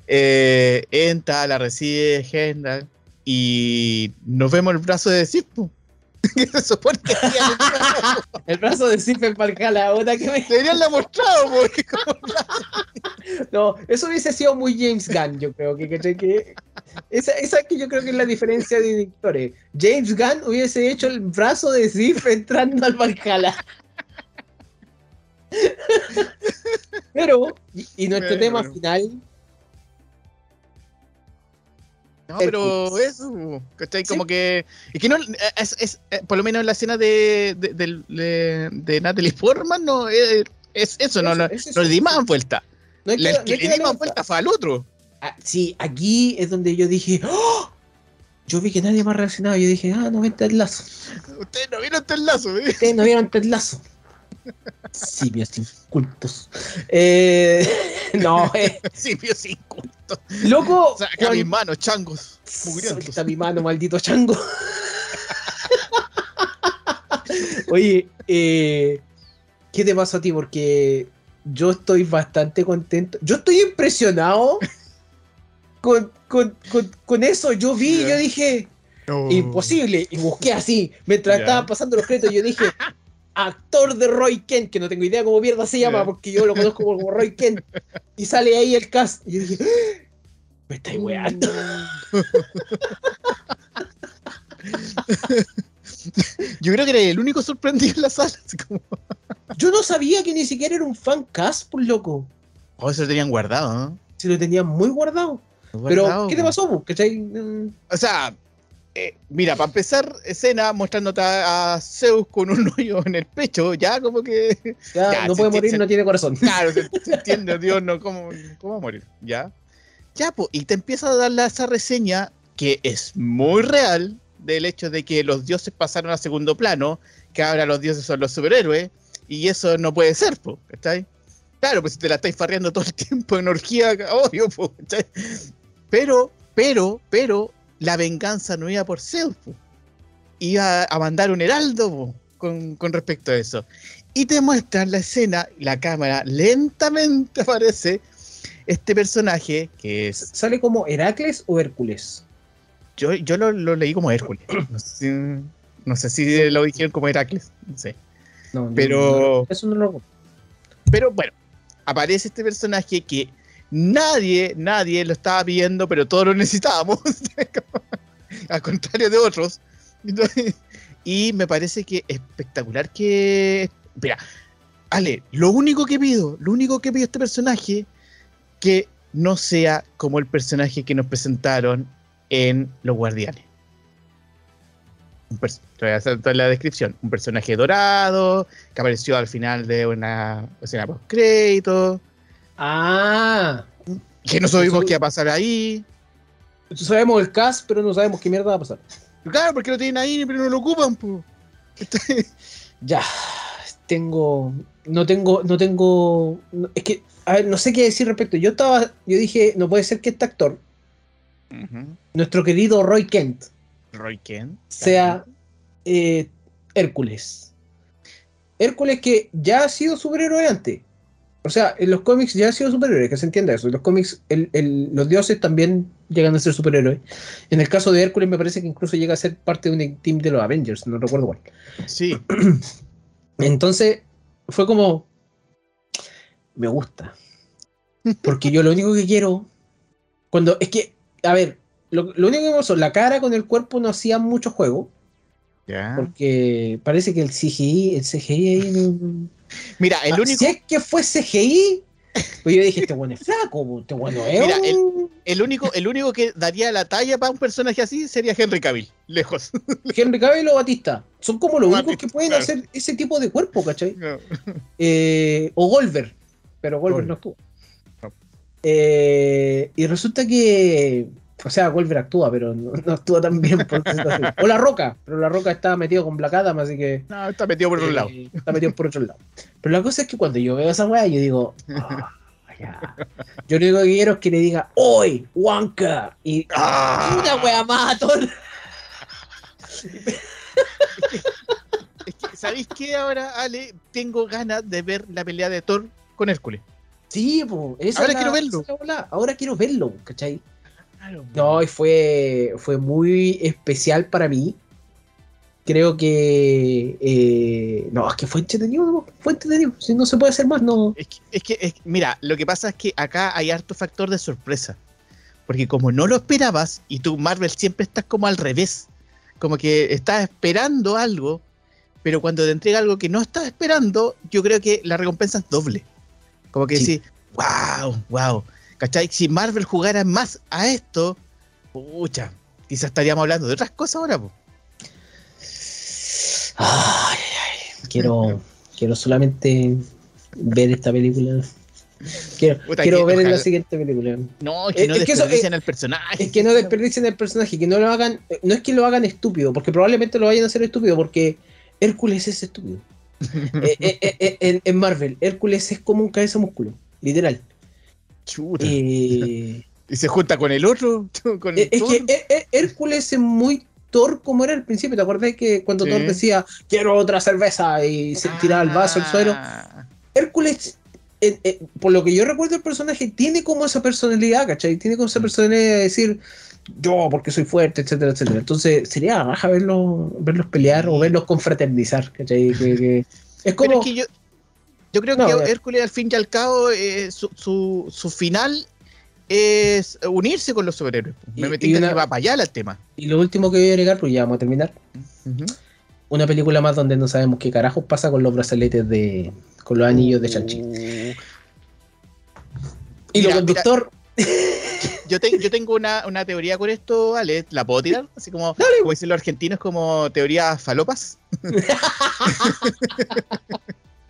Eh, entra, la recibe Hendal y nos vemos el brazo de Cispo. Se supone que el brazo de Sif en Valhalla, otra que me. Deberían la mostrado, No, eso hubiese sido muy James Gunn, yo creo que, que, esa, esa que yo creo que es la diferencia de directores. James Gunn hubiese hecho el brazo de Sif entrando al Valhalla. Pero, y, nuestro tema final no, pero eso, ¿cachai? Como que. Es que no. Es, es, eh, por lo menos en la escena de, de, de, Natalie Portman, no. Es, es eso, no, no, no, le di más vuelta. No que, le, que le di más vuelta fue al otro. Ah, sí, aquí es donde yo dije. ¡Oh! Yo vi que nadie más reaccionaba. Yo dije, ah, no ven Ted Lazo. Ustedes no vieron Ted Lazo, ¿eh? Ustedes no vieron Ted Lazo. Simios incultos. Eh, no, eh. Simios incultos. Loco. Saca mis manos, changos. Está mi mano, maldito chango. Oye, eh, ¿qué te pasa a ti? Porque yo estoy bastante contento. Yo estoy impresionado con, con, con, eso. Yo vi, yo dije, imposible. Y busqué así. Mientras estaban pasando los créditos, yo dije, actor de Roy Kent, que no tengo idea cómo mierda se llama, porque yo lo conozco como Roy Kent, y sale ahí el cast. Y yo dije, ¡Ah! me estáis weando. Yo creo que era el único sorprendido en la sala. Yo no sabía que ni siquiera era un fan cast, por loco. Oh, se lo tenían guardado, ¿no? Se lo tenían muy guardado. Pero, ¿qué te pasó? O sea, eh, mira, para empezar, escena mostrándote a, Zeus con un hoyo en el pecho, ya como que. Ya, no puede morir, no tiene corazón. Claro, se, entiende, Dios, no, ¿cómo, ¿cómo, va a morir? Ya. Ya, pues, y te empieza a dar esa reseña que es muy real del hecho de que los dioses pasaron a segundo plano, que ahora los dioses son los superhéroes, y eso no puede ser, pues, ¿estáis? Claro, pues si te la estáis farreando todo el tiempo en orgía, obvio, pues, Pero, pero, pero, la venganza no iba por Zeus, iba a mandar un heraldo, con, con respecto a eso. Y te muestran la escena, la cámara lentamente aparece este personaje que es. ¿Sale como Heracles o Hércules? Yo, yo lo, lo leí como Hércules. No sé, si- no sé si lo dijeron como Heracles. No sé. No, no, Pero- no, eso no lo Pero bueno, aparece este personaje que nadie, nadie lo estaba pidiendo, pero todos lo necesitábamos. Al contrario de otros. Y me parece que espectacular que. Mira, Ale, lo único que pido, lo único que pido este personaje, que no sea como el personaje que nos presentaron en Los Guardianes. Un voy a hacer toda la descripción. Un personaje dorado, que apareció al final de una escena post crédito, Ah, que no sabemos qué va a pasar ahí. sabemos el cast, pero no sabemos qué mierda va a pasar. Claro, porque lo tienen ahí, pero no lo ocupan, po. Ya, tengo, no tengo, no tengo, no- es que, a ver, no sé qué decir respecto. Yo estaba, yo dije, no puede ser que este actor, nuestro querido Roy Kent, Roy Kent. sea eh, Hércules. Hércules que ya ha sido superhéroe antes. O sea, en los cómics ya ha sido superhéroe, que se entienda eso. En los cómics el- el- los dioses también llegan a ser superhéroes. En el caso de Hércules me parece que incluso llega a ser parte de un team de los Avengers, no recuerdo cuál. Sí. Entonces fue como, me gusta. Porque yo lo único que quiero, cuando, es que, a ver, lo, lo único que pasó, la cara con el cuerpo no hacía mucho juego, Ya. porque parece que el CGI, el CGI ahí Mira, el Ah, único, Si es que fue CGI, pues yo dije, este bueno es flaco, po, este bueno es Mira, el único, el único que daría la talla para un personaje así sería Henry Cavill, lejos. Henry Cavill o Batista. Son como los únicos que pueden claro. hacer ese tipo de cuerpo, ¿cachai? Eh, o Golver, pero Golver no. No. Eh, y resulta que, o sea, Golver actúa, pero no, no actúa tan bien. por. O La Roca, pero La Roca está metido con Black Adam, así que No, está metido por otro eh, lado. está metido por otro lado. Pero la cosa es que cuando yo veo esa weá, yo digo, "Ah, ya". yo lo único que quiero es que le diga, ¡Hoy, Wonka! Y Ah. una weá más. Es que, ¿Sabéis qué ahora, Ale? Tengo ganas de ver la pelea de Thor con Hércules. Sí, po, esa Ahora la- quiero verlo. Ahora quiero verlo, ¿cachai? No, y fue, fue muy especial para mí. Creo que. eh, no, es que fue entretenido, ¿no? fue entretenido. Si no se puede hacer más, no. Es que, es que, es- mira, lo que pasa es que acá hay harto factor de sorpresa. Porque como no lo esperabas, y tú, Marvel, siempre estás como al revés. Como que estás esperando algo, pero cuando te entrega algo que no estás esperando, yo creo que la recompensa es doble. Como que Sí. decís, wow, wow. ¿Cachai? Si Marvel jugara más a esto, pucha, quizás estaríamos hablando de otras cosas ahora, po. Ay, ay, quiero, quiero solamente ver esta película. Quiero, Puta, quiero que ver en la ojalá- siguiente película. No, que Es- no es que desperdician al personaje. Es que no desperdicien el personaje, que no lo hagan. No es que lo hagan estúpido, porque probablemente lo vayan a hacer estúpido, porque Hércules es estúpido. Eh, eh, eh, en, en Marvel, Hércules es como un cabeza músculo, literal. Eh, Y se junta con el otro, con es Thor. que Hércules es muy Thor como era al principio. ¿Te acuerdas que cuando Sí. Thor decía quiero otra cerveza y se tiraba el vaso al suelo? Ah. Hércules, eh, eh, por lo que yo recuerdo, el personaje tiene como esa personalidad, ¿cachai? Tiene como esa personalidad de decir yo porque soy fuerte, etcétera, etcétera. Entonces sería raja verlos, verlos pelear o verlos confraternizar, ¿cachai? Que- que- es Pero como. es que yo, yo creo No, que. Hércules al fin y al cabo eh, su, su, su final es unirse con los superhéroes. Me metí que una- va para allá el tema. Y lo último que voy a agregar, pues ya vamos a terminar. Una película más donde no sabemos qué carajos pasa con los brazaletes de. con los anillos de Chanchi. Y Mira, lo conductor. Yo, te- yo tengo una, una teoría con esto, Ale, ¿la puedo tirar? Así como, como dicen los argentinos, como teoría falopas.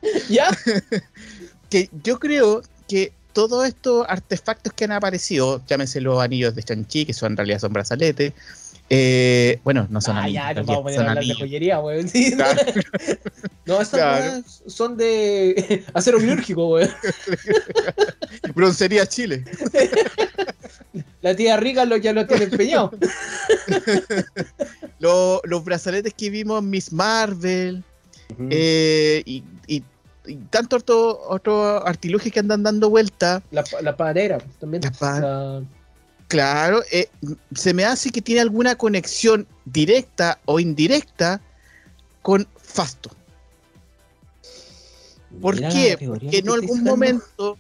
¿Ya? Que yo creo que todos estos artefactos que han aparecido, llámense los anillos de Chanchi, que son en realidad son brazaletes, eh, bueno, no son Ah, anillos, ya, en no vamos a hablar de joyería, weón. Sí, no. Claro. No, esas Claro. son de acero quirúrgico, weón. Broncería Chile. La tía rica lo, ya lo tiene empeñado. Lo- los brazaletes que vimos Miss Marvel, eh, y, y, tantos otros otro artilugios que andan dando vuelta. La, la padera también. Claro, eh, se me hace que tiene alguna conexión directa o indirecta con Fasto. ¿Por qué? Porque en algún momento.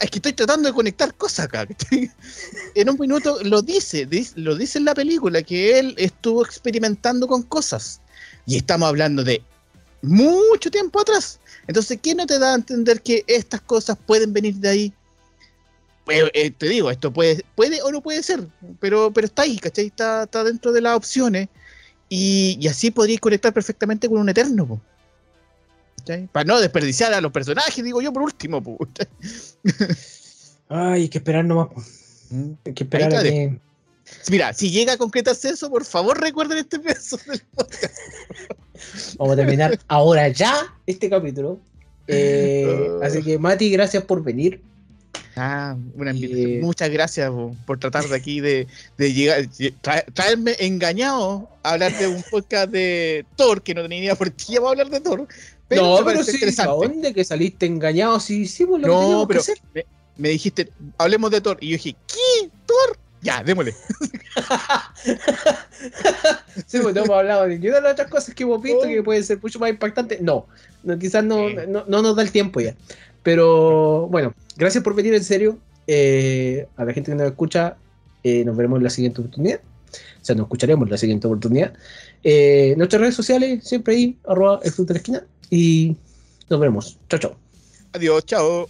Es que estoy tratando de conectar cosas acá. en un minuto lo dice, lo dice en la película, que él estuvo experimentando con cosas. Y estamos hablando de mucho tiempo atrás. Entonces, ¿qué no te da a entender que estas cosas pueden venir de ahí? Eh, eh, te digo, esto puede, puede o no puede ser, pero, pero está ahí, ¿cachai? Está, está dentro de las opciones. Y, así podríais conectar perfectamente con un eterno. Para no desperdiciar a los personajes, digo yo por último. Ay, hay que esperar nomás. Mm. Hay que esperar a que... Mira, si llega a concretarse eso, por favor recuerden este pedazo del podcast. Vamos a terminar ahora ya este capítulo. Eh, así que, Mati, gracias por venir. Ah, una Muchas gracias por tratar de aquí de, llegar, traerme engañado a hablar de un podcast de Thor, que no tenía ni idea por qué iba a hablar de Thor. no, pero sí, ¿a dónde que saliste engañado? Si hicimos lo no, pero Me, me, dijiste, hablemos de Thor. Y yo dije, ¿qué? ¿Thor? Ya, démosle. sí, pues no hemos hablado de ninguna de las otras cosas que hemos visto que pueden ser mucho más impactantes. No, no quizás no, no, no nos da el tiempo ya. Pero bueno, gracias por venir en serio. Eh, a la gente que nos escucha, eh, nos veremos en la siguiente oportunidad. O sea, nos escucharemos en la siguiente oportunidad. Eh, nuestras redes sociales, siempre ahí, arroba el fruto de la esquina. Y nos vemos. Chao, chao. Adiós, chao.